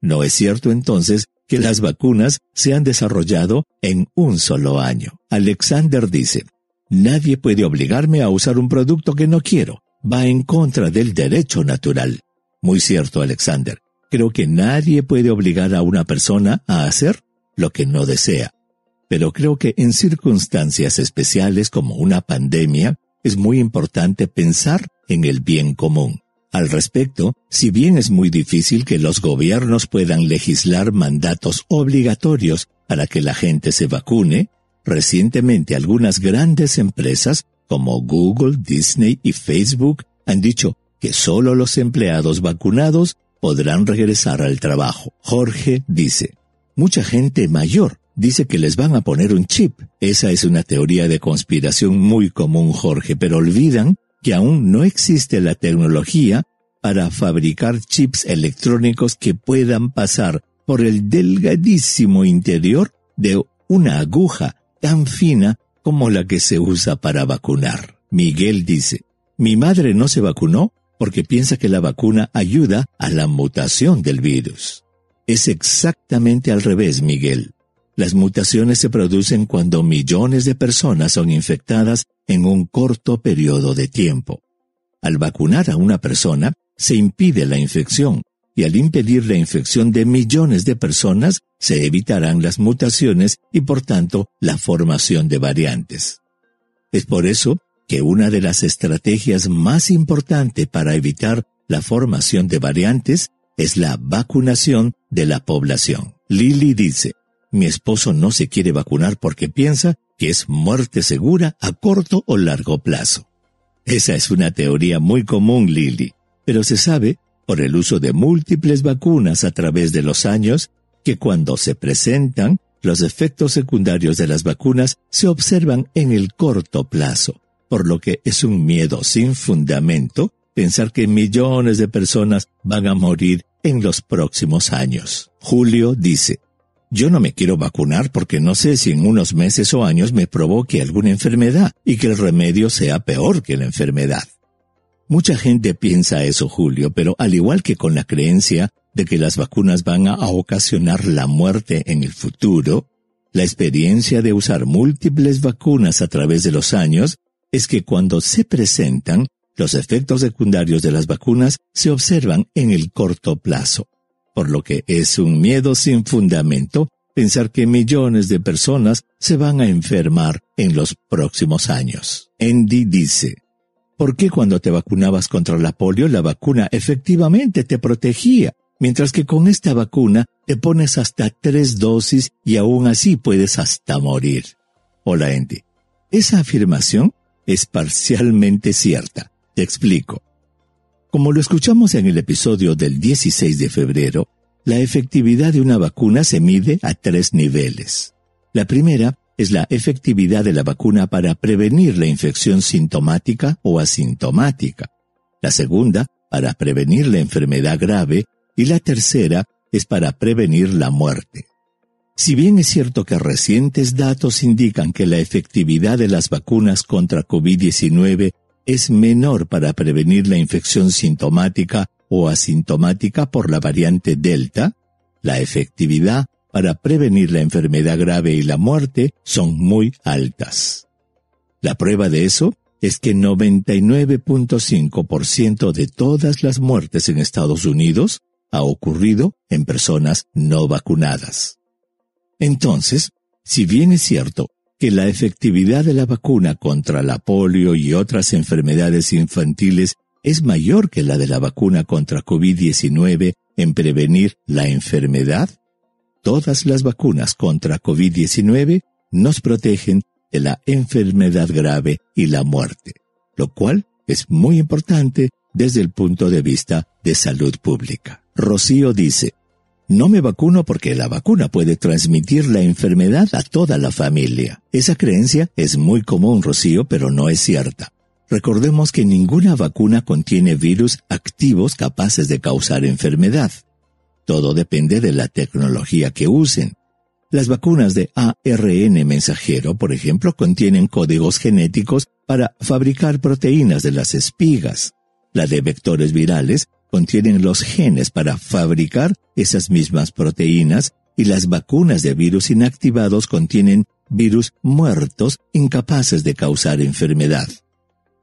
No es cierto entonces que las vacunas se han desarrollado en un solo año. Alexander dice, Nadie puede obligarme a usar un producto que no quiero. Va en contra del derecho natural. Muy cierto, Alexander. Creo que nadie puede obligar a una persona a hacer lo que no desea. Pero creo que en circunstancias especiales como una pandemia, es muy importante pensar en el bien común. Al respecto, si bien es muy difícil que los gobiernos puedan legislar mandatos obligatorios para que la gente se vacune, recientemente algunas grandes empresas como Google, Disney y Facebook, han dicho que solo los empleados vacunados podrán regresar al trabajo. Jorge dice, mucha gente mayor dice que les van a poner un chip. Esa es una teoría de conspiración muy común, Jorge, pero olvidan que aún no existe la tecnología para fabricar chips electrónicos que puedan pasar por el delgadísimo interior de una aguja tan fina como la que se usa para vacunar. Miguel dice, mi madre no se vacunó porque piensa que la vacuna ayuda a la mutación del virus. Es exactamente al revés, Miguel. Las mutaciones se producen cuando millones de personas son infectadas en un corto periodo de tiempo. Al vacunar a una persona, se impide la infección, y al impedir la infección de millones de personas, se evitarán las mutaciones y por tanto la formación de variantes. Es por eso que una de las estrategias más importantes para evitar la formación de variantes es la vacunación de la población. Lily dice, mi esposo no se quiere vacunar porque piensa que es muerte segura a corto o largo plazo. Esa es una teoría muy común, Lily, pero se sabe, por el uso de múltiples vacunas a través de los años, que cuando se presentan, los efectos secundarios de las vacunas se observan en el corto plazo, por lo que es un miedo sin fundamento pensar que millones de personas van a morir en los próximos años. Julio dice, yo no me quiero vacunar porque no sé si en unos meses o años me provoque alguna enfermedad y que el remedio sea peor que la enfermedad. Mucha gente piensa eso, Julio, pero al igual que con la creencia de que las vacunas van a ocasionar la muerte en el futuro, la experiencia de usar múltiples vacunas a través de los años es que cuando se presentan, los efectos secundarios de las vacunas se observan en el corto plazo por lo que es un miedo sin fundamento pensar que millones de personas se van a enfermar en los próximos años. Andy dice, ¿por qué cuando te vacunabas contra la polio la vacuna efectivamente te protegía? Mientras que con esta vacuna te pones hasta tres dosis y aún así puedes hasta morir. Hola Andy. Esa afirmación es parcialmente cierta. Te explico. Como lo escuchamos en el episodio del 16 de febrero, la efectividad de una vacuna se mide a tres niveles. La primera es la efectividad de la vacuna para prevenir la infección sintomática o asintomática. La segunda, para prevenir la enfermedad grave. Y la tercera es para prevenir la muerte. Si bien es cierto que recientes datos indican que la efectividad de las vacunas contra COVID-19 es menor para prevenir la infección sintomática o asintomática por la variante Delta, la efectividad para prevenir la enfermedad grave y la muerte son muy altas. La prueba de eso es que 99.5% de todas las muertes en Estados Unidos ha ocurrido en personas no vacunadas. Entonces, si bien es cierto que la efectividad de la vacuna contra la polio y otras enfermedades infantiles es mayor que la de la vacuna contra COVID-19 en prevenir la enfermedad? Todas las vacunas contra COVID-19 nos protegen de la enfermedad grave y la muerte, lo cual es muy importante desde el punto de vista de salud pública. Rocío dice, no me vacuno porque la vacuna puede transmitir la enfermedad a toda la familia. Esa creencia es muy común, Rocío, pero no es cierta. Recordemos que ninguna vacuna contiene virus activos capaces de causar enfermedad. Todo depende de la tecnología que usen. Las vacunas de ARN mensajero, por ejemplo, contienen códigos genéticos para fabricar proteínas de las espigas. La de vectores virales contienen los genes para fabricar esas mismas proteínas y las vacunas de virus inactivados contienen virus muertos incapaces de causar enfermedad.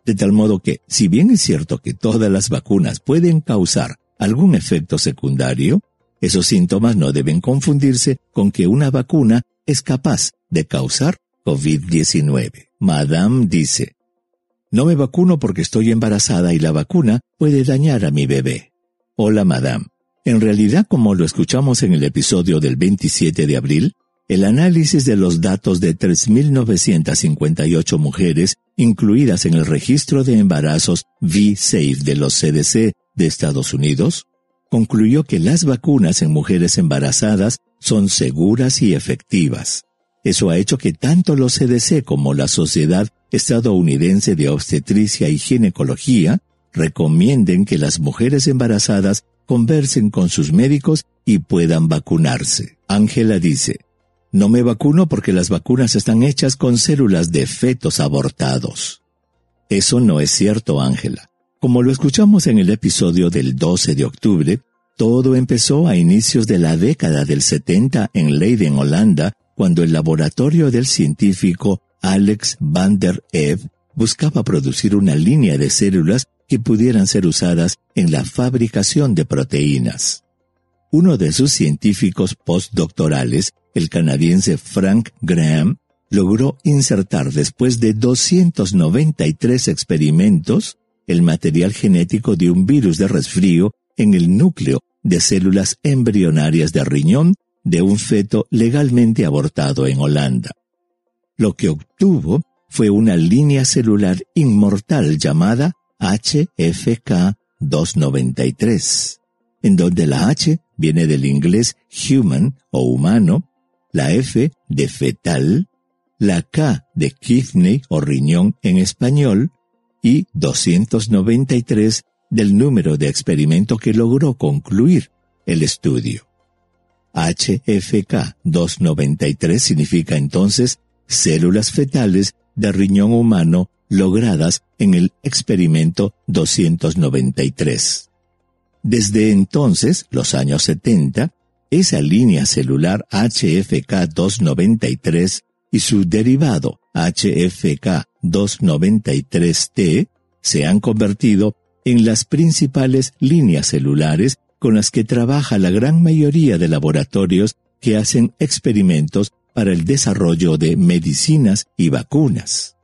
De tal modo que, si bien es cierto que todas las vacunas pueden causar algún efecto secundario, esos síntomas no deben confundirse con que una vacuna es capaz de causar COVID-19. Madame dice, no me vacuno porque estoy embarazada y la vacuna puede dañar a mi bebé. Hola, madame. En realidad, como lo escuchamos en el episodio del 27 de abril, el análisis de los datos de 3.958 mujeres incluidas en el registro de embarazos V-Safe de los CDC de Estados Unidos concluyó que las vacunas en mujeres embarazadas son seguras y efectivas. Eso ha hecho que tanto los CDC como la Sociedad Estadounidense de Obstetricia y Ginecología recomienden que las mujeres embarazadas conversen con sus médicos y puedan vacunarse. Ángela dice, no me vacuno porque las vacunas están hechas con células de fetos abortados. Eso no es cierto, Ángela. Como lo escuchamos en el episodio del 12 de octubre, todo empezó a inicios de la década del 70 en Leiden, Holanda, cuando el laboratorio del científico Alex van der Ev buscaba producir una línea de células que pudieran ser usadas en la fabricación de proteínas. Uno de sus científicos postdoctorales, el canadiense Frank Graham, logró insertar después de 293 experimentos el material genético de un virus de resfrío en el núcleo de células embrionarias de riñón de un feto legalmente abortado en Holanda. Lo que obtuvo fue una línea celular inmortal llamada HFK293, en donde la H viene del inglés human o humano, la F de fetal, la K de kidney o riñón en español y 293 del número de experimento que logró concluir el estudio. HFK 293 significa entonces células fetales de riñón humano logradas en el experimento 293. Desde entonces, los años 70, esa línea celular HFK 293 y su derivado HFK 293T se han convertido en las principales líneas celulares con las que trabaja la gran mayoría de laboratorios que hacen experimentos para el desarrollo de medicinas y vacunas.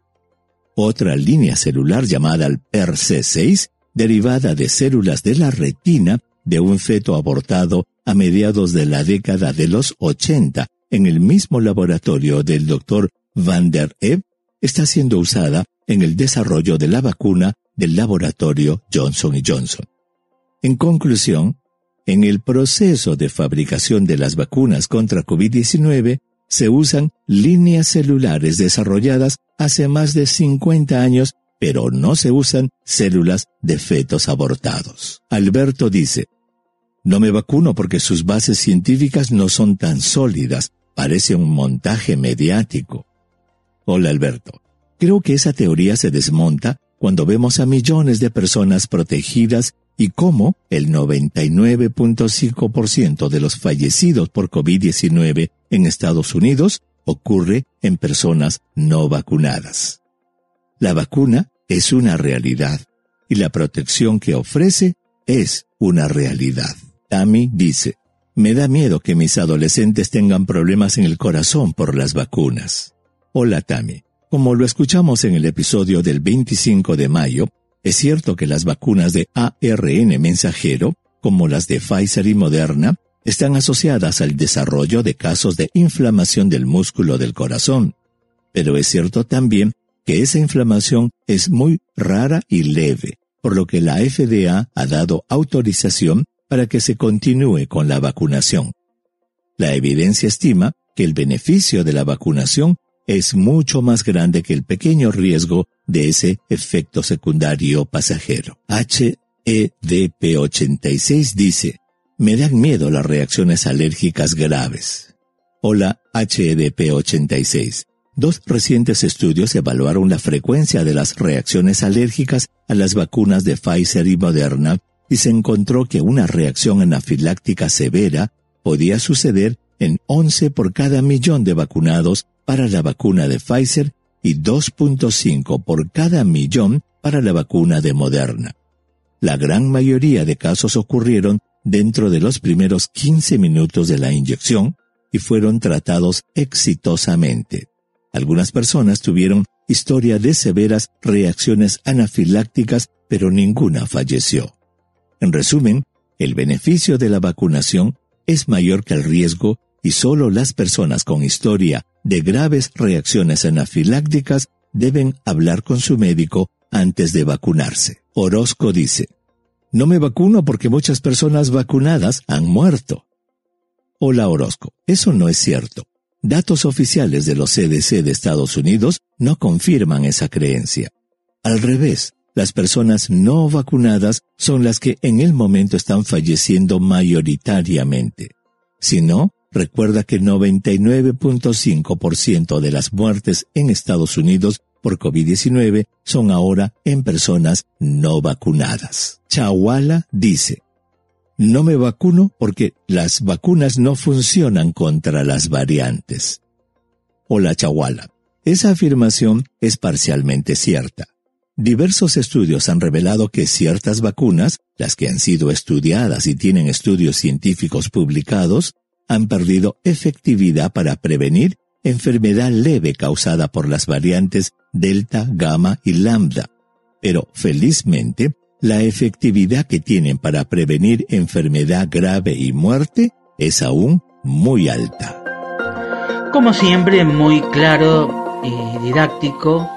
Otra línea celular llamada el PERC6, derivada de células de la retina de un feto abortado a mediados de la década de los 80 en el mismo laboratorio del Dr. Van der Epp, está siendo usada en el desarrollo de la vacuna del laboratorio Johnson Johnson. En conclusión, en el proceso de fabricación de las vacunas contra COVID-19 se usan líneas celulares desarrolladas hace más de 50 años, pero no se usan células de fetos abortados. Alberto dice, no me vacuno porque sus bases científicas no son tan sólidas, parece un montaje mediático. Hola Alberto, creo que esa teoría se desmonta cuando vemos a millones de personas protegidas y cómo el 99.5% de los fallecidos por COVID-19 en Estados Unidos ocurre en personas no vacunadas. La vacuna es una realidad y la protección que ofrece es una realidad. Tammy dice, me da miedo que mis adolescentes tengan problemas en el corazón por las vacunas. Hola Tammy. Como lo escuchamos en el episodio del 25 de mayo, es cierto que las vacunas de ARN mensajero, como las de Pfizer y Moderna, están asociadas al desarrollo de casos de inflamación del músculo del corazón. Pero es cierto también que esa inflamación es muy rara y leve, por lo que la FDA ha dado autorización para que se continúe con la vacunación. La evidencia estima que el beneficio de la vacunación es mucho más grande que el pequeño riesgo de ese efecto secundario pasajero. HEDP86 dice, me dan miedo las reacciones alérgicas graves. Hola HEDP86. Dos recientes estudios evaluaron la frecuencia de las reacciones alérgicas a las vacunas de Pfizer y Moderna y se encontró que una reacción anafiláctica severa podía suceder en 11 por cada millón de vacunados para la vacuna de Pfizer y 2.5 por cada millón para la vacuna de Moderna. La gran mayoría de casos ocurrieron dentro de los primeros 15 minutos de la inyección y fueron tratados exitosamente. Algunas personas tuvieron historia de severas reacciones anafilácticas, pero ninguna falleció. En resumen, el beneficio de la vacunación es mayor que el riesgo y solo las personas con historia de graves reacciones anafilácticas deben hablar con su médico antes de vacunarse. Orozco dice, no me vacuno porque muchas personas vacunadas han muerto. Hola Orozco, eso no es cierto. Datos oficiales de los CDC de Estados Unidos no confirman esa creencia. Al revés, las personas no vacunadas son las que en el momento están falleciendo mayoritariamente. Si no, recuerda que 99.5% de las muertes en Estados Unidos por COVID-19 son ahora en personas no vacunadas. Chawala dice, no me vacuno porque las vacunas no funcionan contra las variantes. Hola Chawala, esa afirmación es parcialmente cierta. Diversos estudios han revelado que ciertas vacunas, las que han sido estudiadas y tienen estudios científicos publicados, han perdido efectividad para prevenir enfermedad leve causada por las variantes Delta, Gamma y Lambda. Pero, felizmente, la efectividad que tienen para prevenir enfermedad grave y muerte es aún muy alta. Como siempre, muy claro y didáctico,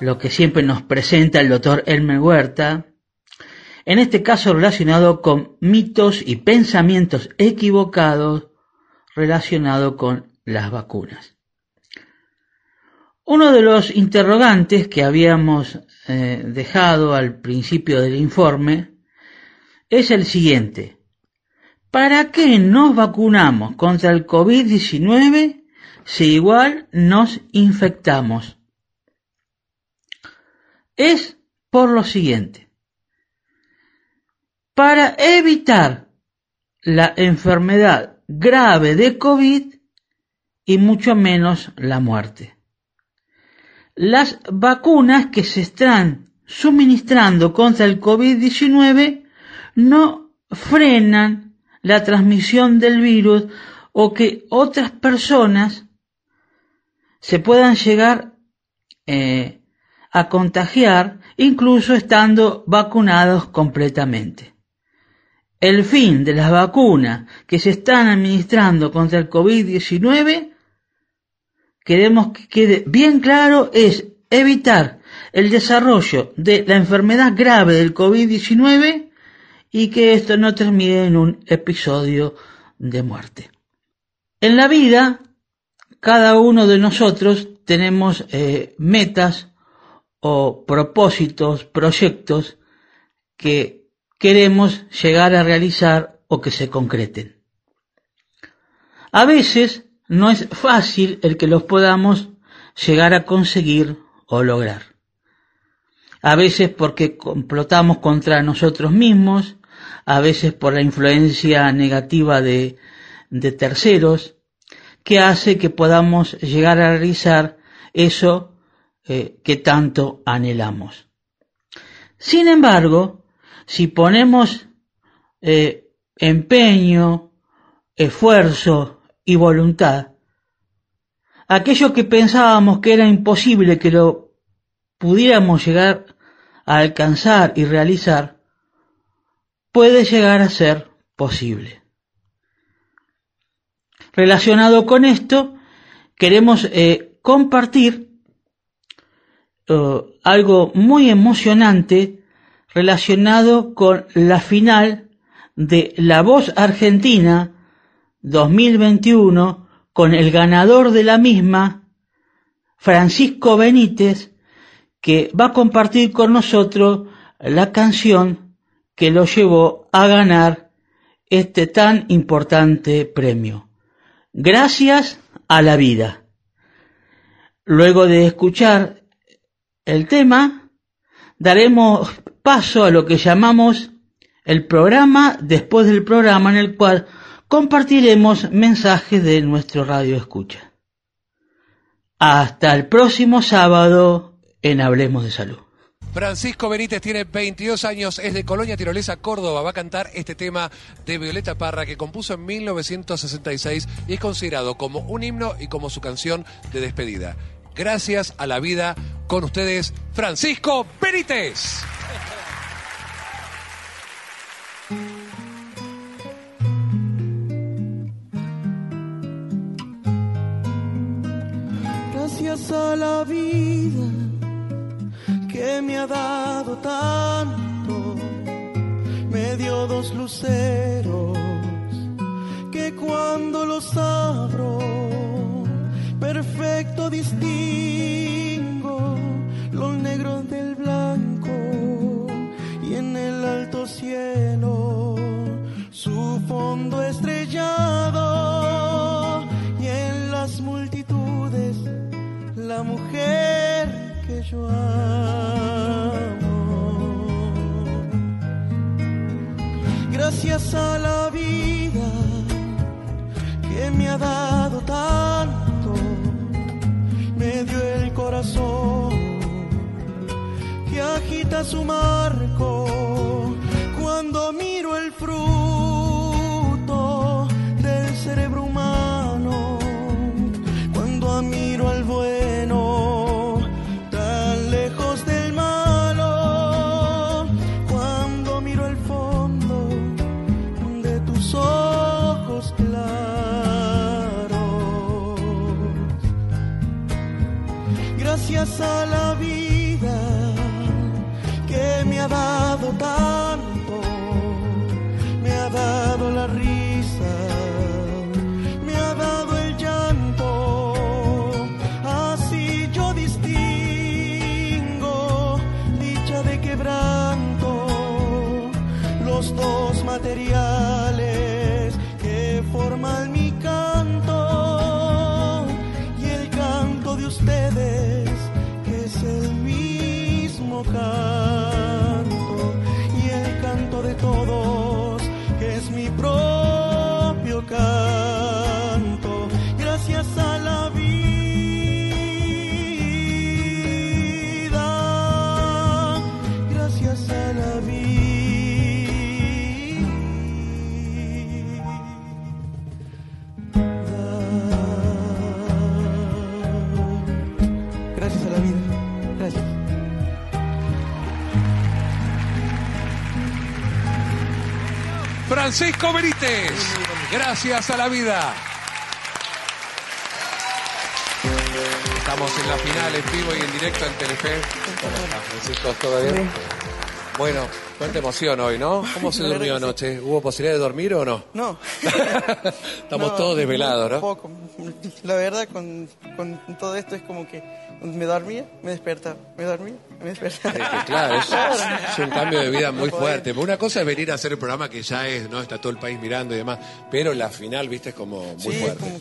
lo que siempre nos presenta el doctor Elmer Huerta, en este caso relacionado con mitos y pensamientos equivocados relacionados con las vacunas. Uno de los interrogantes que habíamos eh, dejado al principio del informe es el siguiente. ¿Para qué nos vacunamos contra el COVID-19 si igual nos infectamos? es por lo siguiente. Para evitar la enfermedad grave de COVID y mucho menos la muerte. Las vacunas que se están suministrando contra el COVID-19 no frenan la transmisión del virus o que otras personas se puedan llegar eh, a contagiar incluso estando vacunados completamente. El fin de las vacunas que se están administrando contra el COVID-19, queremos que quede bien claro, es evitar el desarrollo de la enfermedad grave del COVID-19 y que esto no termine en un episodio de muerte. En la vida, cada uno de nosotros tenemos eh, metas o propósitos, proyectos que queremos llegar a realizar o que se concreten. A veces no es fácil el que los podamos llegar a conseguir o lograr. A veces porque complotamos contra nosotros mismos, a veces por la influencia negativa de, de terceros, que hace que podamos llegar a realizar eso eh, que tanto anhelamos. Sin embargo, si ponemos eh, empeño, esfuerzo y voluntad, aquello que pensábamos que era imposible que lo pudiéramos llegar a alcanzar y realizar, puede llegar a ser posible. Relacionado con esto, queremos eh, compartir eh, algo muy emocionante relacionado con la final de La Voz Argentina 2021 con el ganador de la misma, Francisco Benítez, que va a compartir con nosotros la canción que lo llevó a ganar este tan importante premio. Gracias a la vida. Luego de escuchar el tema, daremos paso a lo que llamamos el programa después del programa en el cual compartiremos mensajes de nuestro radio escucha. Hasta el próximo sábado en Hablemos de Salud. Francisco Benítez tiene 22 años, es de Colonia Tirolesa, Córdoba. Va a cantar este tema de Violeta Parra que compuso en 1966 y es considerado como un himno y como su canción de despedida. Gracias a la vida con ustedes, Francisco Benítez. Gracias a la vida que me ha dado tanto, me dio dos luceros que cuando los abro, perfecto distingo los negros del blanco y en el alto cielo su fondo estrellado y en las multitudes la mujer que yo amo. Gracias a la vida que me ha dado tanto, me dio el corazón que agita su marco cuando miro el fruto del cerebro humano, Gracias a la vida que me ha dado tanto, Francisco Benítez, gracias a la vida. Estamos en la final en vivo y en directo en Telefe. ¿Cómo estás, Francisco? ¿Todo bien? Bueno, cuánta emoción hoy, ¿no? ¿Cómo se durmió anoche? ¿Hubo posibilidad de dormir o no? No. <laughs> <laughs> Estamos No, todos desvelados, ¿no? Poco. La verdad, con, con todo esto es como que me dormía, me despertaba, me dormía, me despertaba. Es que, claro, es, <laughs> es un cambio de vida muy fuerte. Una cosa es venir a hacer el programa que ya es, ¿no? Está todo el país mirando y demás. Pero la final, viste, es como muy fuerte.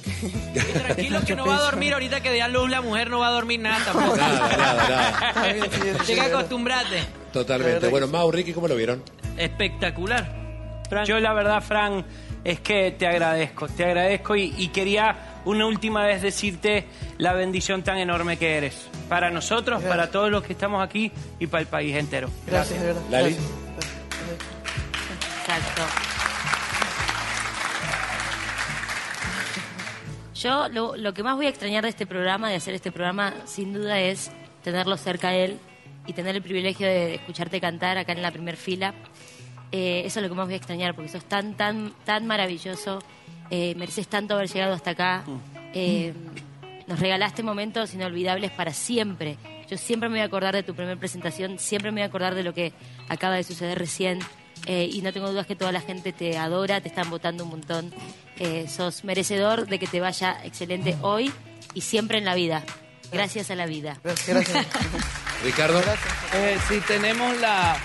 <laughs> Tranquilo que no va a dormir ahorita que dé a luz la mujer, no va a dormir nada tampoco. Nada, nada, nada. Llega a acostumbrarte. Totalmente. Bueno, Mau, Ricky, ¿cómo lo vieron? Espectacular. Yo la verdad, Fran, es que te agradezco, te agradezco y, y quería una última vez decirte la bendición tan enorme que eres. Para nosotros, para todos los que estamos aquí y para el país entero. Gracias, de verdad. Lali. Exacto. Yo lo, lo que más voy a extrañar de este programa, de hacer este programa, sin duda es tenerlo cerca a él y tener el privilegio de escucharte cantar acá en la primer fila. Eh, eso es lo que más voy a extrañar, porque sos tan, tan, tan maravilloso, eh, mereces tanto haber llegado hasta acá. Eh, nos regalaste momentos inolvidables para siempre. Yo siempre me voy a acordar de tu primera presentación, siempre me voy a acordar de lo que acaba de suceder recién. eh, y no tengo dudas que toda la gente te adora, te están votando un montón. Eh, sos merecedor de que te vaya excelente hoy y siempre en la vida. Gracias a la vida. <laughs> Ricardo. Eh, sí, tenemos la,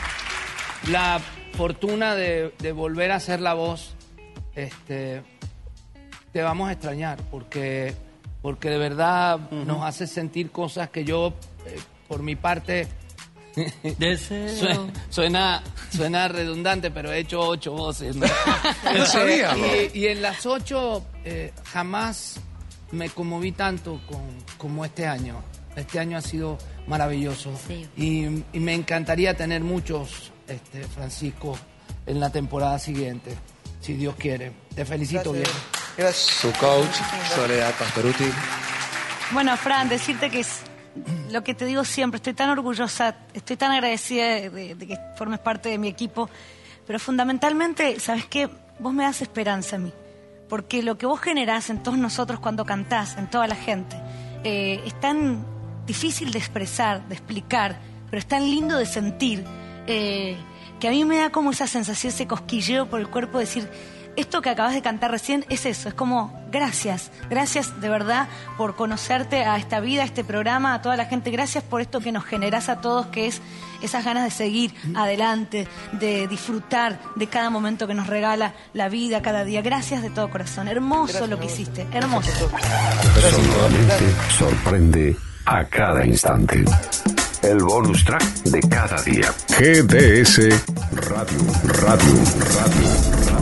la fortuna de, de volver a ser la voz. Este, te vamos a extrañar porque, porque de verdad nos hace sentir cosas que yo, eh, por mi parte, Deseo. <laughs> Suena, suena, redundante, pero he hecho ocho voces. ¿no? <laughs> ¿En serio? y, y en las ocho eh, jamás me conmoví tanto con, como este año. Este año ha sido maravilloso. Y, y me encantaría tener muchos, este, Francisco, en la temporada siguiente, si Dios quiere. Te felicito, Gracias. bien. Su coach, Soledad Pastoruti. Bueno, Fran, decirte que es lo que te digo siempre, estoy tan orgullosa, estoy tan agradecida de, de- de que formes parte de mi equipo, pero fundamentalmente, ¿sabes qué? Vos me das esperanza a mí, porque lo que vos generás en todos nosotros cuando cantás, en toda la gente, eh, es tan difícil de expresar, de explicar, pero es tan lindo de sentir, eh, que a mí me da como esa sensación, ese cosquilleo por el cuerpo, de decir, esto que acabas de cantar recién es eso, es como gracias, gracias de verdad por conocerte a esta vida, a este programa, a toda la gente, gracias por esto que nos generas a todos, que es esas ganas de seguir adelante, de disfrutar de cada momento que nos regala la vida cada día. Gracias de todo corazón, hermoso lo que hiciste, hermoso. Solamente sorprende a cada instante. El bonus track de cada día. GDS Radio, Radio, Radio, Radio.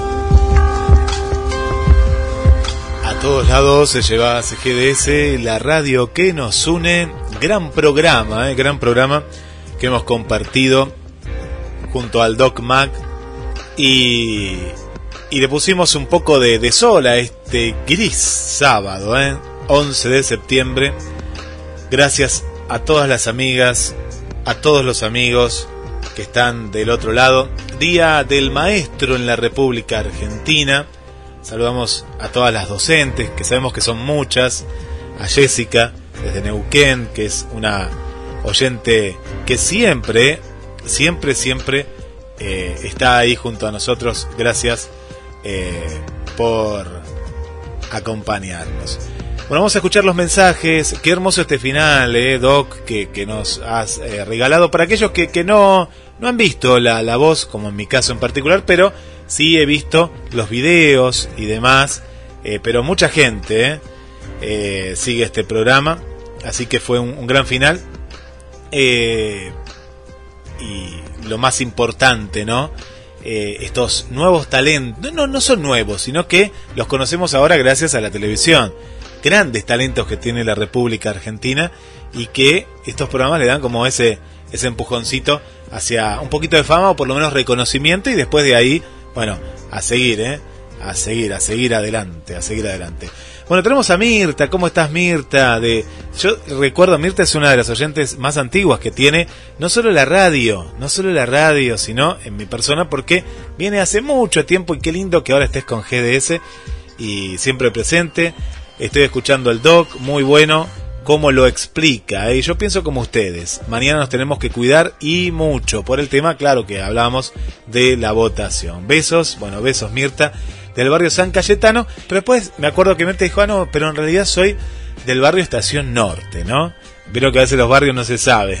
Todos lados se lleva GDS, la radio que nos une. Gran programa, eh, gran programa que hemos compartido junto al Doc Mac y, y le pusimos un poco de, de sol a este gris sábado, eh, 11 de septiembre. Gracias a todas las amigas, a todos los amigos que están del otro lado. Día del Maestro en la República Argentina. Saludamos a todas las docentes, que sabemos que son muchas. A Jessica, desde Neuquén, que es una oyente que siempre, siempre, siempre eh, está ahí junto a nosotros. Gracias eh, por acompañarnos. Bueno, vamos a escuchar los mensajes. Qué hermoso este final, eh, Doc, que, nos has eh, regalado. Para aquellos que, que no, no han visto la, la, voz, como en mi caso en particular, pero sí he visto los videos y demás. Eh, pero mucha gente eh, sigue este programa. Así que fue un, gran final. Eh, y lo más importante, ¿no? Eh, estos nuevos talentos, no, no son nuevos, sino que los conocemos ahora gracias a la televisión grandes talentos que tiene la República Argentina y que estos programas le dan como ese, ese empujoncito hacia un poquito de fama o por lo menos reconocimiento y después de ahí, bueno, a seguir, ¿eh? A seguir, a seguir adelante, a seguir adelante. Bueno, tenemos a Mirta. ¿Cómo estás, Mirta? De, yo recuerdo, Mirta es una de las oyentes más antiguas que tiene, no solo la radio, no solo la radio, sino en mi persona, porque viene hace mucho tiempo y qué lindo que ahora estés con GDS y siempre presente. Estoy escuchando el doc, muy bueno, cómo lo explica. Y yo pienso como ustedes, mañana nos tenemos que cuidar y mucho por el tema, claro que hablamos de la votación. Besos, bueno, besos Mirta, del barrio San Cayetano, pero después me acuerdo que Mirta dijo, ah, no, pero en realidad soy del barrio Estación Norte, ¿no? Pero que a veces los barrios no se sabe,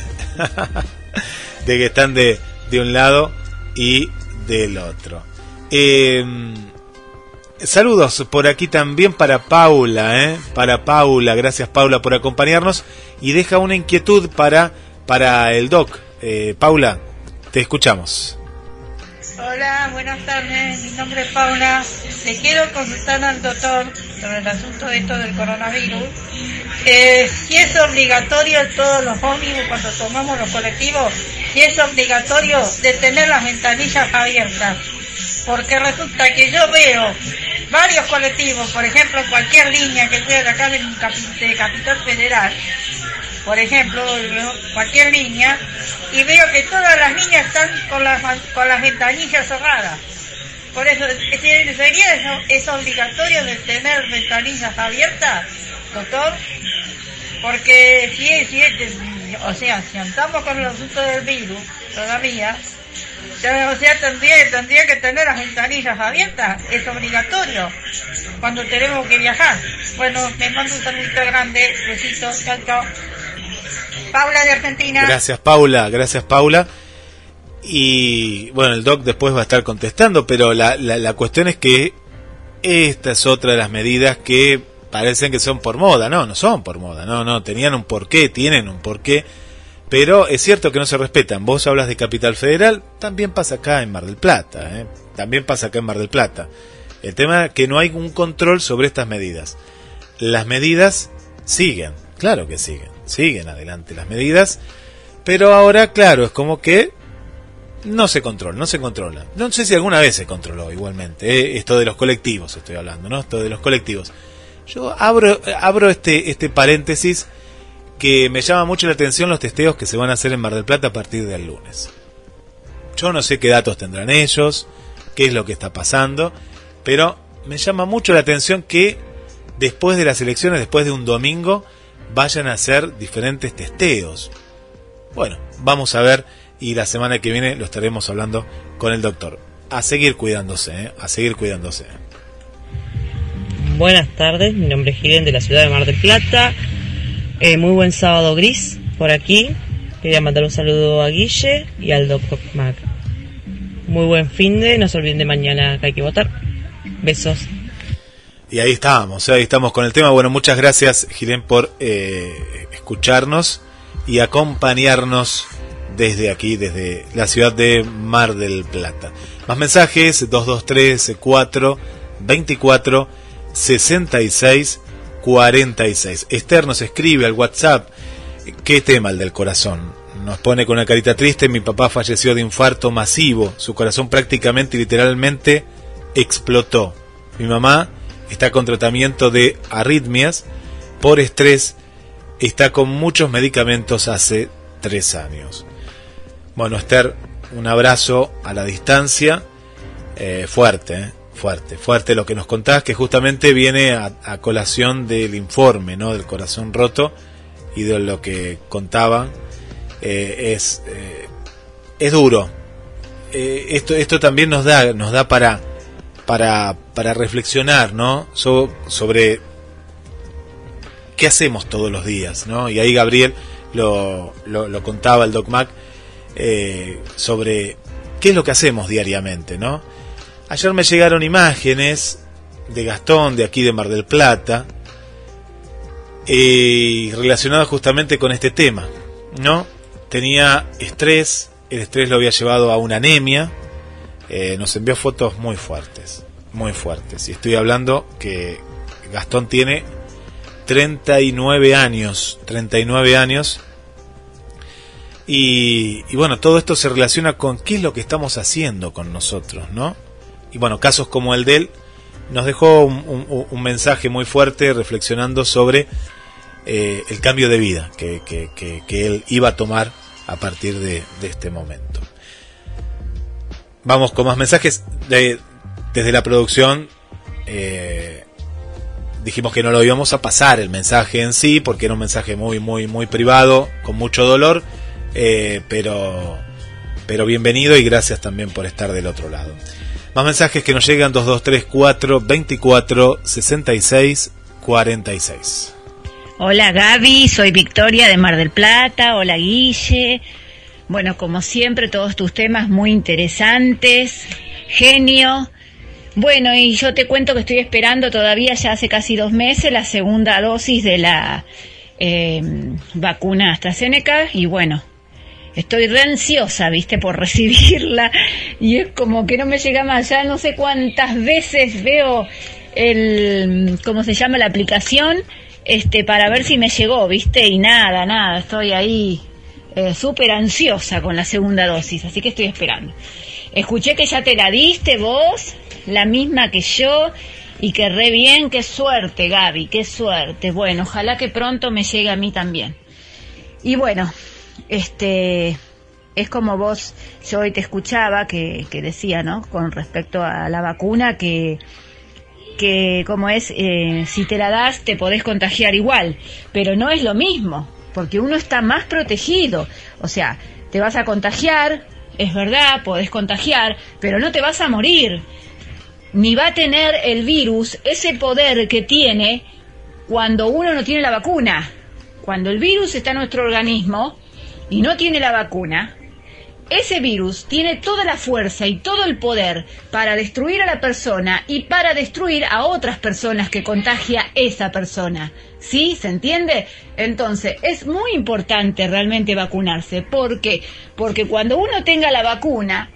<laughs> de que están de, de un lado y del otro. Eh, Saludos por aquí también para Paula, ¿eh? para Paula, gracias Paula por acompañarnos y deja una inquietud para, para el doc. Eh, Paula, te escuchamos. Hola, buenas tardes, mi nombre es Paula. Le quiero consultar al doctor sobre el asunto de esto del coronavirus. Eh, si es obligatorio todos los ómnibus cuando tomamos los colectivos, si es obligatorio de tener las ventanillas abiertas. Porque resulta que yo veo varios colectivos, por ejemplo, cualquier línea que sea de acá de, de Capital Federal, por ejemplo, cualquier línea, y veo que todas las líneas están con las, con las ventanillas cerradas. Por eso, ¿sería eso, es obligatorio de tener ventanillas abiertas, doctor? Porque si es, si es, o sea, si andamos con el asunto del virus, todavía, o sea, tendría, tendría que tener las ventanillas abiertas, es obligatorio cuando tenemos que viajar. Bueno, me mando un saludito grande, besitos, chao. Paula de Argentina. Gracias, Paula, gracias, Paula. Y bueno, el doc después va a estar contestando, pero la, la, la cuestión es que esta es otra de las medidas que parecen que son por moda, no, no son por moda, no, no, tenían un porqué, tienen un porqué pero es cierto que no se respetan. Vos hablas de Capital Federal, también pasa acá en Mar del Plata, ¿eh? también pasa acá en Mar del Plata. El tema es que no hay un control sobre estas medidas. Las medidas siguen, claro que siguen, siguen adelante las medidas. Pero ahora, claro, es como que no se controla, no se controla. No sé si alguna vez se controló igualmente. ¿eh? Esto de los colectivos estoy hablando, ¿no? Esto de los colectivos. Yo abro, abro este, este paréntesis que me llama mucho la atención los testeos que se van a hacer en Mar del Plata a partir del lunes. Yo no sé qué datos tendrán ellos, qué es lo que está pasando, pero me llama mucho la atención que después de las elecciones, después de un domingo, vayan a hacer diferentes testeos. Bueno, vamos a ver y la semana que viene lo estaremos hablando con el doctor. A seguir cuidándose, ¿eh? a seguir cuidándose. Buenas tardes, mi nombre es Gilen de la ciudad de Mar del Plata. Eh, muy buen sábado gris por aquí. Quería mandar un saludo a Guille y al doctor Mac. Muy buen fin de, no se olviden de mañana que hay que votar. Besos. Y ahí estamos, ahí estamos con el tema. Bueno, muchas gracias, Gilen, por eh, escucharnos y acompañarnos desde aquí, desde la ciudad de Mar del Plata. Más mensajes, 223 4 24 66 46. Esther nos escribe al WhatsApp, ¿qué tema el del corazón? Nos pone con una carita triste, mi papá falleció de infarto masivo, su corazón prácticamente literalmente explotó. Mi mamá está con tratamiento de arritmias por estrés, está con muchos medicamentos hace tres años. Bueno, Esther, un abrazo a la distancia, eh, fuerte, eh, fuerte, fuerte lo que nos contás, que justamente viene a, colación del informe, ¿no? Del corazón roto y de lo que contaban. Eh, es, es duro. esto, esto también nos da, nos da para, para, para reflexionar, ¿no? sobre qué hacemos todos los días, ¿no? Y ahí Gabriel lo, lo, lo contaba el Doc Mac eh, sobre qué es lo que hacemos diariamente, ¿no? Ayer me llegaron imágenes de Gastón, de aquí de Mar del Plata, y relacionadas justamente con este tema, ¿no? Tenía estrés, el estrés lo había llevado a una anemia, eh, nos envió fotos muy fuertes, muy fuertes, y estoy hablando que Gastón tiene 39 años, 39 años, y, bueno, todo esto se relaciona con qué es lo que estamos haciendo con nosotros, ¿no? Y bueno, casos como el de él nos dejó un, mensaje muy fuerte reflexionando sobre eh, el cambio de vida que, él iba a tomar a partir de, este momento. Vamos con más mensajes. De, desde la producción eh, dijimos que no lo íbamos a pasar el mensaje en sí, porque era un mensaje muy, muy, muy privado, con mucho dolor eh, pero, pero bienvenido y gracias también por estar del otro lado. Más mensajes que nos llegan 2234 24 66 46. Hola Gaby, soy Victoria de Mar del Plata. Hola Guille. Bueno, como siempre, todos tus temas muy interesantes. Genio. Bueno, y yo te cuento que estoy esperando todavía ya hace casi dos meses la segunda dosis de la eh, vacuna AstraZeneca y bueno, estoy re ansiosa, viste, por recibirla y es como que no me llega más ya no sé cuántas veces veo el, ¿cómo se llama la aplicación? Este, para ver si me llegó, viste, y nada, nada, estoy ahí eh, súper ansiosa con la segunda dosis, así que estoy esperando. Escuché que ya te la diste vos, la misma que yo, y que re bien, qué suerte, Gaby, qué suerte. Bueno, ojalá que pronto me llegue a mí también. Y bueno, este es como vos, yo hoy te escuchaba que, decía, ¿no? Con respecto a la vacuna, que, que como es, eh, si te la das te podés contagiar igual, pero no es lo mismo, porque uno está más protegido, o sea, te vas a contagiar, es verdad, podés contagiar, pero no te vas a morir, ni va a tener el virus ese poder que tiene cuando uno no tiene la vacuna. Cuando el virus está en nuestro organismo, y no tiene la vacuna, ese virus tiene toda la fuerza y todo el poder para destruir a la persona y para destruir a otras personas que contagia esa persona. ¿Sí? ¿Se entiende? Entonces, es muy importante realmente vacunarse. ¿Por qué? Porque cuando uno tenga la vacuna,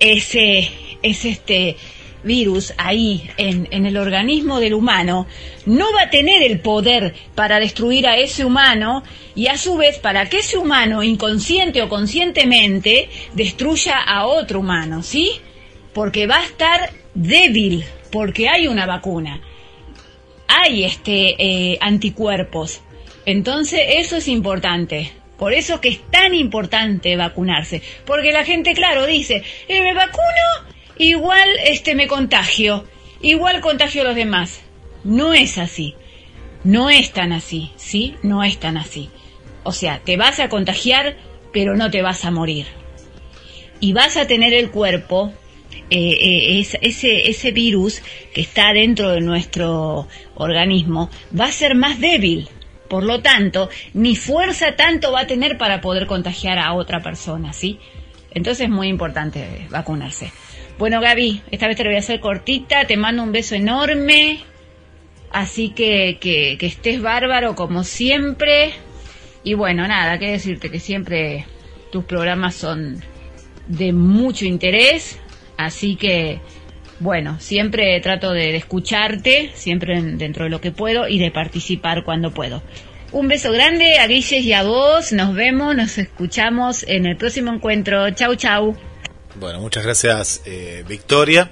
ese, es este, virus ahí en, en, el organismo del humano no va a tener el poder para destruir a ese humano y a su vez para que ese humano inconsciente o conscientemente destruya a otro humano, ¿sí? Porque va a estar débil, porque hay una vacuna, hay este eh, anticuerpos. Entonces eso es importante. Por eso es que es tan importante vacunarse, porque la gente, claro, dice, eh, me vacuno, igual este me contagio, igual contagio a los demás. No es así. No es tan así, ¿sí? No es tan así. O sea, te vas a contagiar, pero no te vas a morir. Y vas a tener el cuerpo, eh, eh, ese, ese virus que está dentro de nuestro organismo, va a ser más débil por lo tanto, ni fuerza tanto va a tener para poder contagiar a otra persona, ¿sí? Entonces es muy importante vacunarse. Bueno, Gaby, esta vez te lo voy a hacer cortita, te mando un beso enorme, así que, que, que estés bárbaro como siempre. Y bueno, nada, qué decirte que siempre tus programas son de mucho interés, así que bueno, siempre trato de, escucharte, siempre dentro de lo que puedo y de participar cuando puedo. Un beso grande a Guilles y a vos. Nos vemos, nos escuchamos en el próximo encuentro. Chau, chau. Bueno, muchas gracias, eh, Victoria.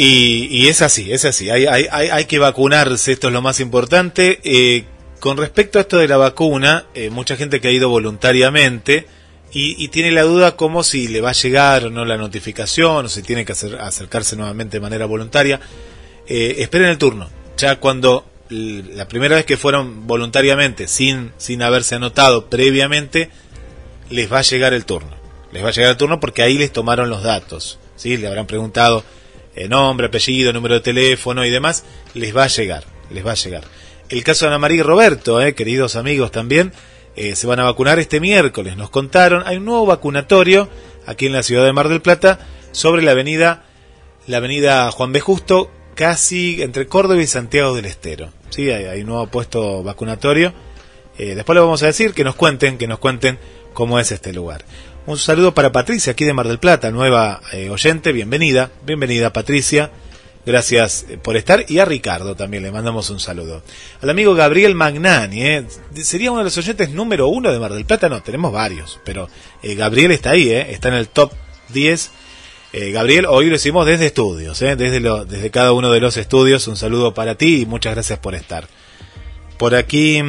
Y, es así, es así. Hay, hay, que vacunarse, esto es lo más importante. Eh, con respecto a esto de la vacuna, eh, mucha gente que ha ido voluntariamente y, tiene la duda como si le va a llegar o no la notificación o si tiene que acercarse nuevamente de manera voluntaria. Eh, esperen el turno. Ya cuando la primera vez que fueron voluntariamente, sin, sin haberse anotado previamente, les va a llegar el turno. Les va a llegar el turno porque ahí les tomaron los datos. ¿sí? Le habrán preguntado eh, nombre, apellido, número de teléfono y demás. Les va a llegar, les va a llegar. El caso de Ana María y Roberto, eh, queridos amigos también, eh, se van a vacunar este miércoles. Nos contaron, hay un nuevo vacunatorio aquí en la ciudad de Mar del Plata sobre la avenida, la avenida Juan B. Justo, casi entre Córdoba y Santiago del Estero. Sí, hay, un nuevo puesto vacunatorio. Eh, después le vamos a decir que nos cuenten, que nos cuenten cómo es este lugar. Un saludo para Patricia aquí de Mar del Plata, nueva eh, oyente, bienvenida, bienvenida Patricia. Gracias eh, por estar. Y a Ricardo también le mandamos un saludo. Al amigo Gabriel Magnani, ¿eh? sería uno de los oyentes número uno de Mar del Plata. No, tenemos varios, pero Gabriel está ahí, está en el top 10. Gabriel, hoy lo hicimos desde estudios, desde, desde cada uno de los estudios. Un saludo para ti y muchas gracias por estar. Por aquí,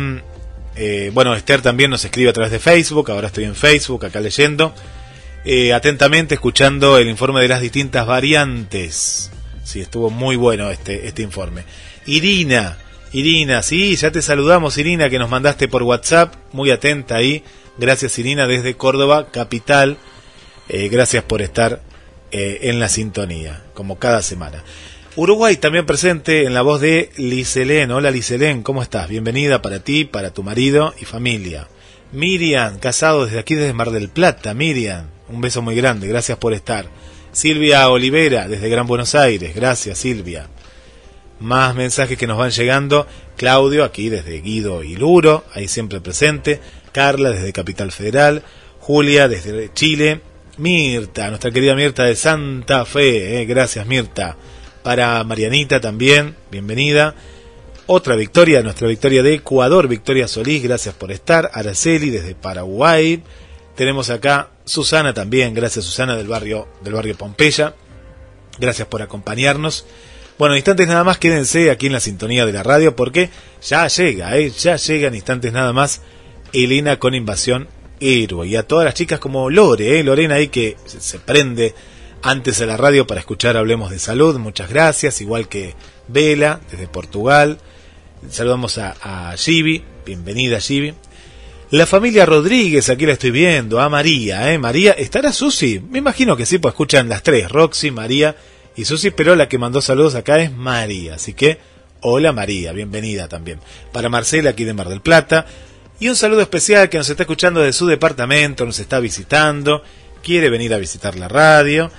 mm, bueno, Esther también nos escribe a través de Facebook. Ahora estoy en Facebook, acá leyendo. atentamente escuchando el informe de las distintas variantes Sí, estuvo muy bueno este, este informe. Irina, Irina, sí, ya te saludamos, Irina, que nos mandaste por WhatsApp. Muy atenta ahí. Gracias, Irina, desde Córdoba, capital. Eh, gracias por estar eh, en la sintonía, como cada semana. Uruguay también presente en la voz de Liselén. Hola Liselén, ¿cómo estás? Bienvenida para ti, para tu marido y familia. Miriam, casado desde aquí, desde Mar del Plata. Miriam, un beso muy grande, gracias por estar. Silvia Olivera, desde Gran Buenos Aires. Gracias, Silvia. Más mensajes que nos van llegando. Claudio, aquí desde Guido y Luro, ahí siempre presente. Carla, desde Capital Federal. Julia, desde Chile. Mirta, nuestra querida Mirta de Santa Fe. Eh, gracias, Mirta. Para Marianita también, bienvenida. Otra victoria, nuestra victoria de Ecuador, Victoria Solís, gracias por estar. Araceli desde Paraguay. Tenemos acá Susana también, gracias Susana del barrio, del barrio Pompeya. Gracias por acompañarnos. Bueno, instantes nada más, quédense aquí en la sintonía de la radio porque ya llega, ¿eh? ya llega en instantes nada más Elena con Invasión Héroe. Y a todas las chicas como Lore, ¿eh? Lorena ahí que se prende antes a la radio para escuchar Hablemos de Salud. Muchas gracias, igual que Vela desde Portugal. Saludamos a, a Gibi, bienvenida Gibi. La familia Rodríguez, aquí la estoy viendo, a María, ¿eh? María, ¿estará Susi? Me imagino que sí, pues escuchan las tres, Roxy, María y Susi, pero la que mandó saludos acá es María, así que hola María, bienvenida también. Para Marcela, aquí de Mar del Plata, y un saludo especial que nos está escuchando de su departamento, nos está visitando, quiere venir a visitar la radio,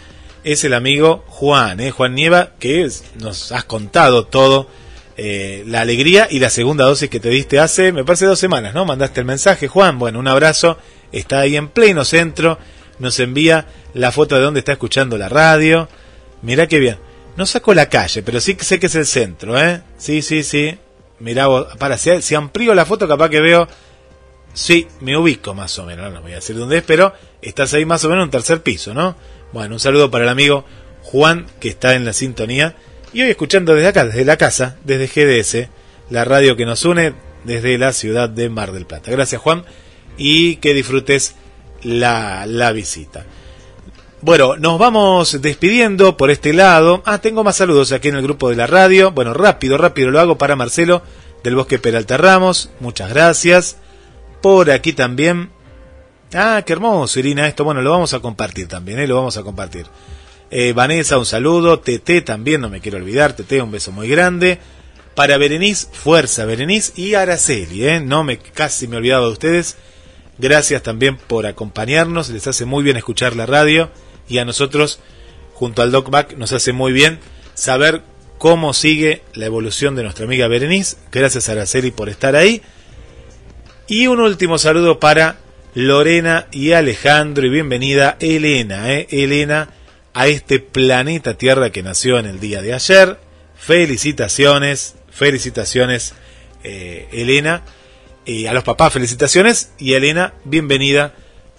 es el amigo Juan, ¿eh? Juan Nieva, que nos has contado todo eh, la alegría y la segunda dosis que te diste hace, me parece, dos semanas, ¿no? Mandaste el mensaje, Juan. Bueno, un abrazo. Está ahí en pleno centro. Nos envía la foto de donde está escuchando la radio. Mirá qué bien. No saco la calle, pero sí que sé que es el centro, ¿eh? Sí, sí, sí. Mirá vos, para, si, si amplío la foto capaz que veo... Sí, me ubico más o menos, no voy a decir dónde es, pero estás ahí más o menos en tercer piso, ¿no? Bueno, un saludo para el amigo Juan, que está en la sintonía, y hoy escuchando desde acá, desde la casa, desde GDS, la radio que nos une desde la ciudad de Mar del Plata. Gracias Juan, y que disfrutes la, la visita. Bueno, nos vamos despidiendo por este lado. Ah, tengo más saludos aquí en el grupo de la radio. Bueno, rápido, rápido lo hago para Marcelo del Bosque Peralta Ramos. Muchas gracias. Por aquí también. Ah, qué hermoso, Irina, esto. Bueno, lo vamos a compartir también, ¿eh? Lo vamos a compartir. Eh, Vanessa, un saludo. Tete también, no me quiero olvidar. Tete, un beso muy grande. Para Berenice, fuerza, Berenice. Y Araceli, ¿eh? No me, casi me he olvidado de ustedes. Gracias también por acompañarnos. Les hace muy bien escuchar la radio y a nosotros, junto al DocBack, nos hace muy bien saber cómo sigue la evolución de nuestra amiga Berenice. Gracias Araceli por estar ahí. Y un último saludo para Lorena y Alejandro y bienvenida Elena, ¿eh? Elena, a este planeta Tierra que nació en el día de ayer. Felicitaciones, felicitaciones eh, Elena. y a los papás felicitaciones y Elena, bienvenida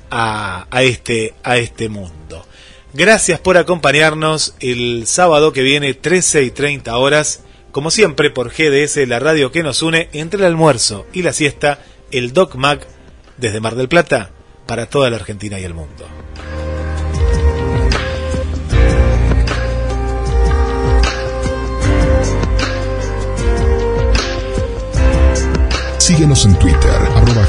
a, a, este, a este mundo. Gracias por acompañarnos el sábado que viene 13 y 30 horas, como siempre por GDS, la radio que nos une entre el almuerzo y la siesta, el Doc Mac desde Mar del Plata para toda la Argentina y el mundo. Síguenos en Twitter, arroba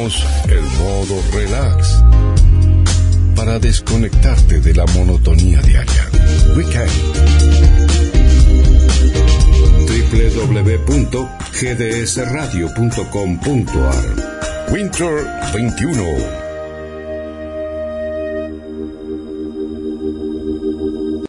El modo relax para desconectarte de la monotonía diaria. Weekend. www.gdsradio.com.ar Winter 21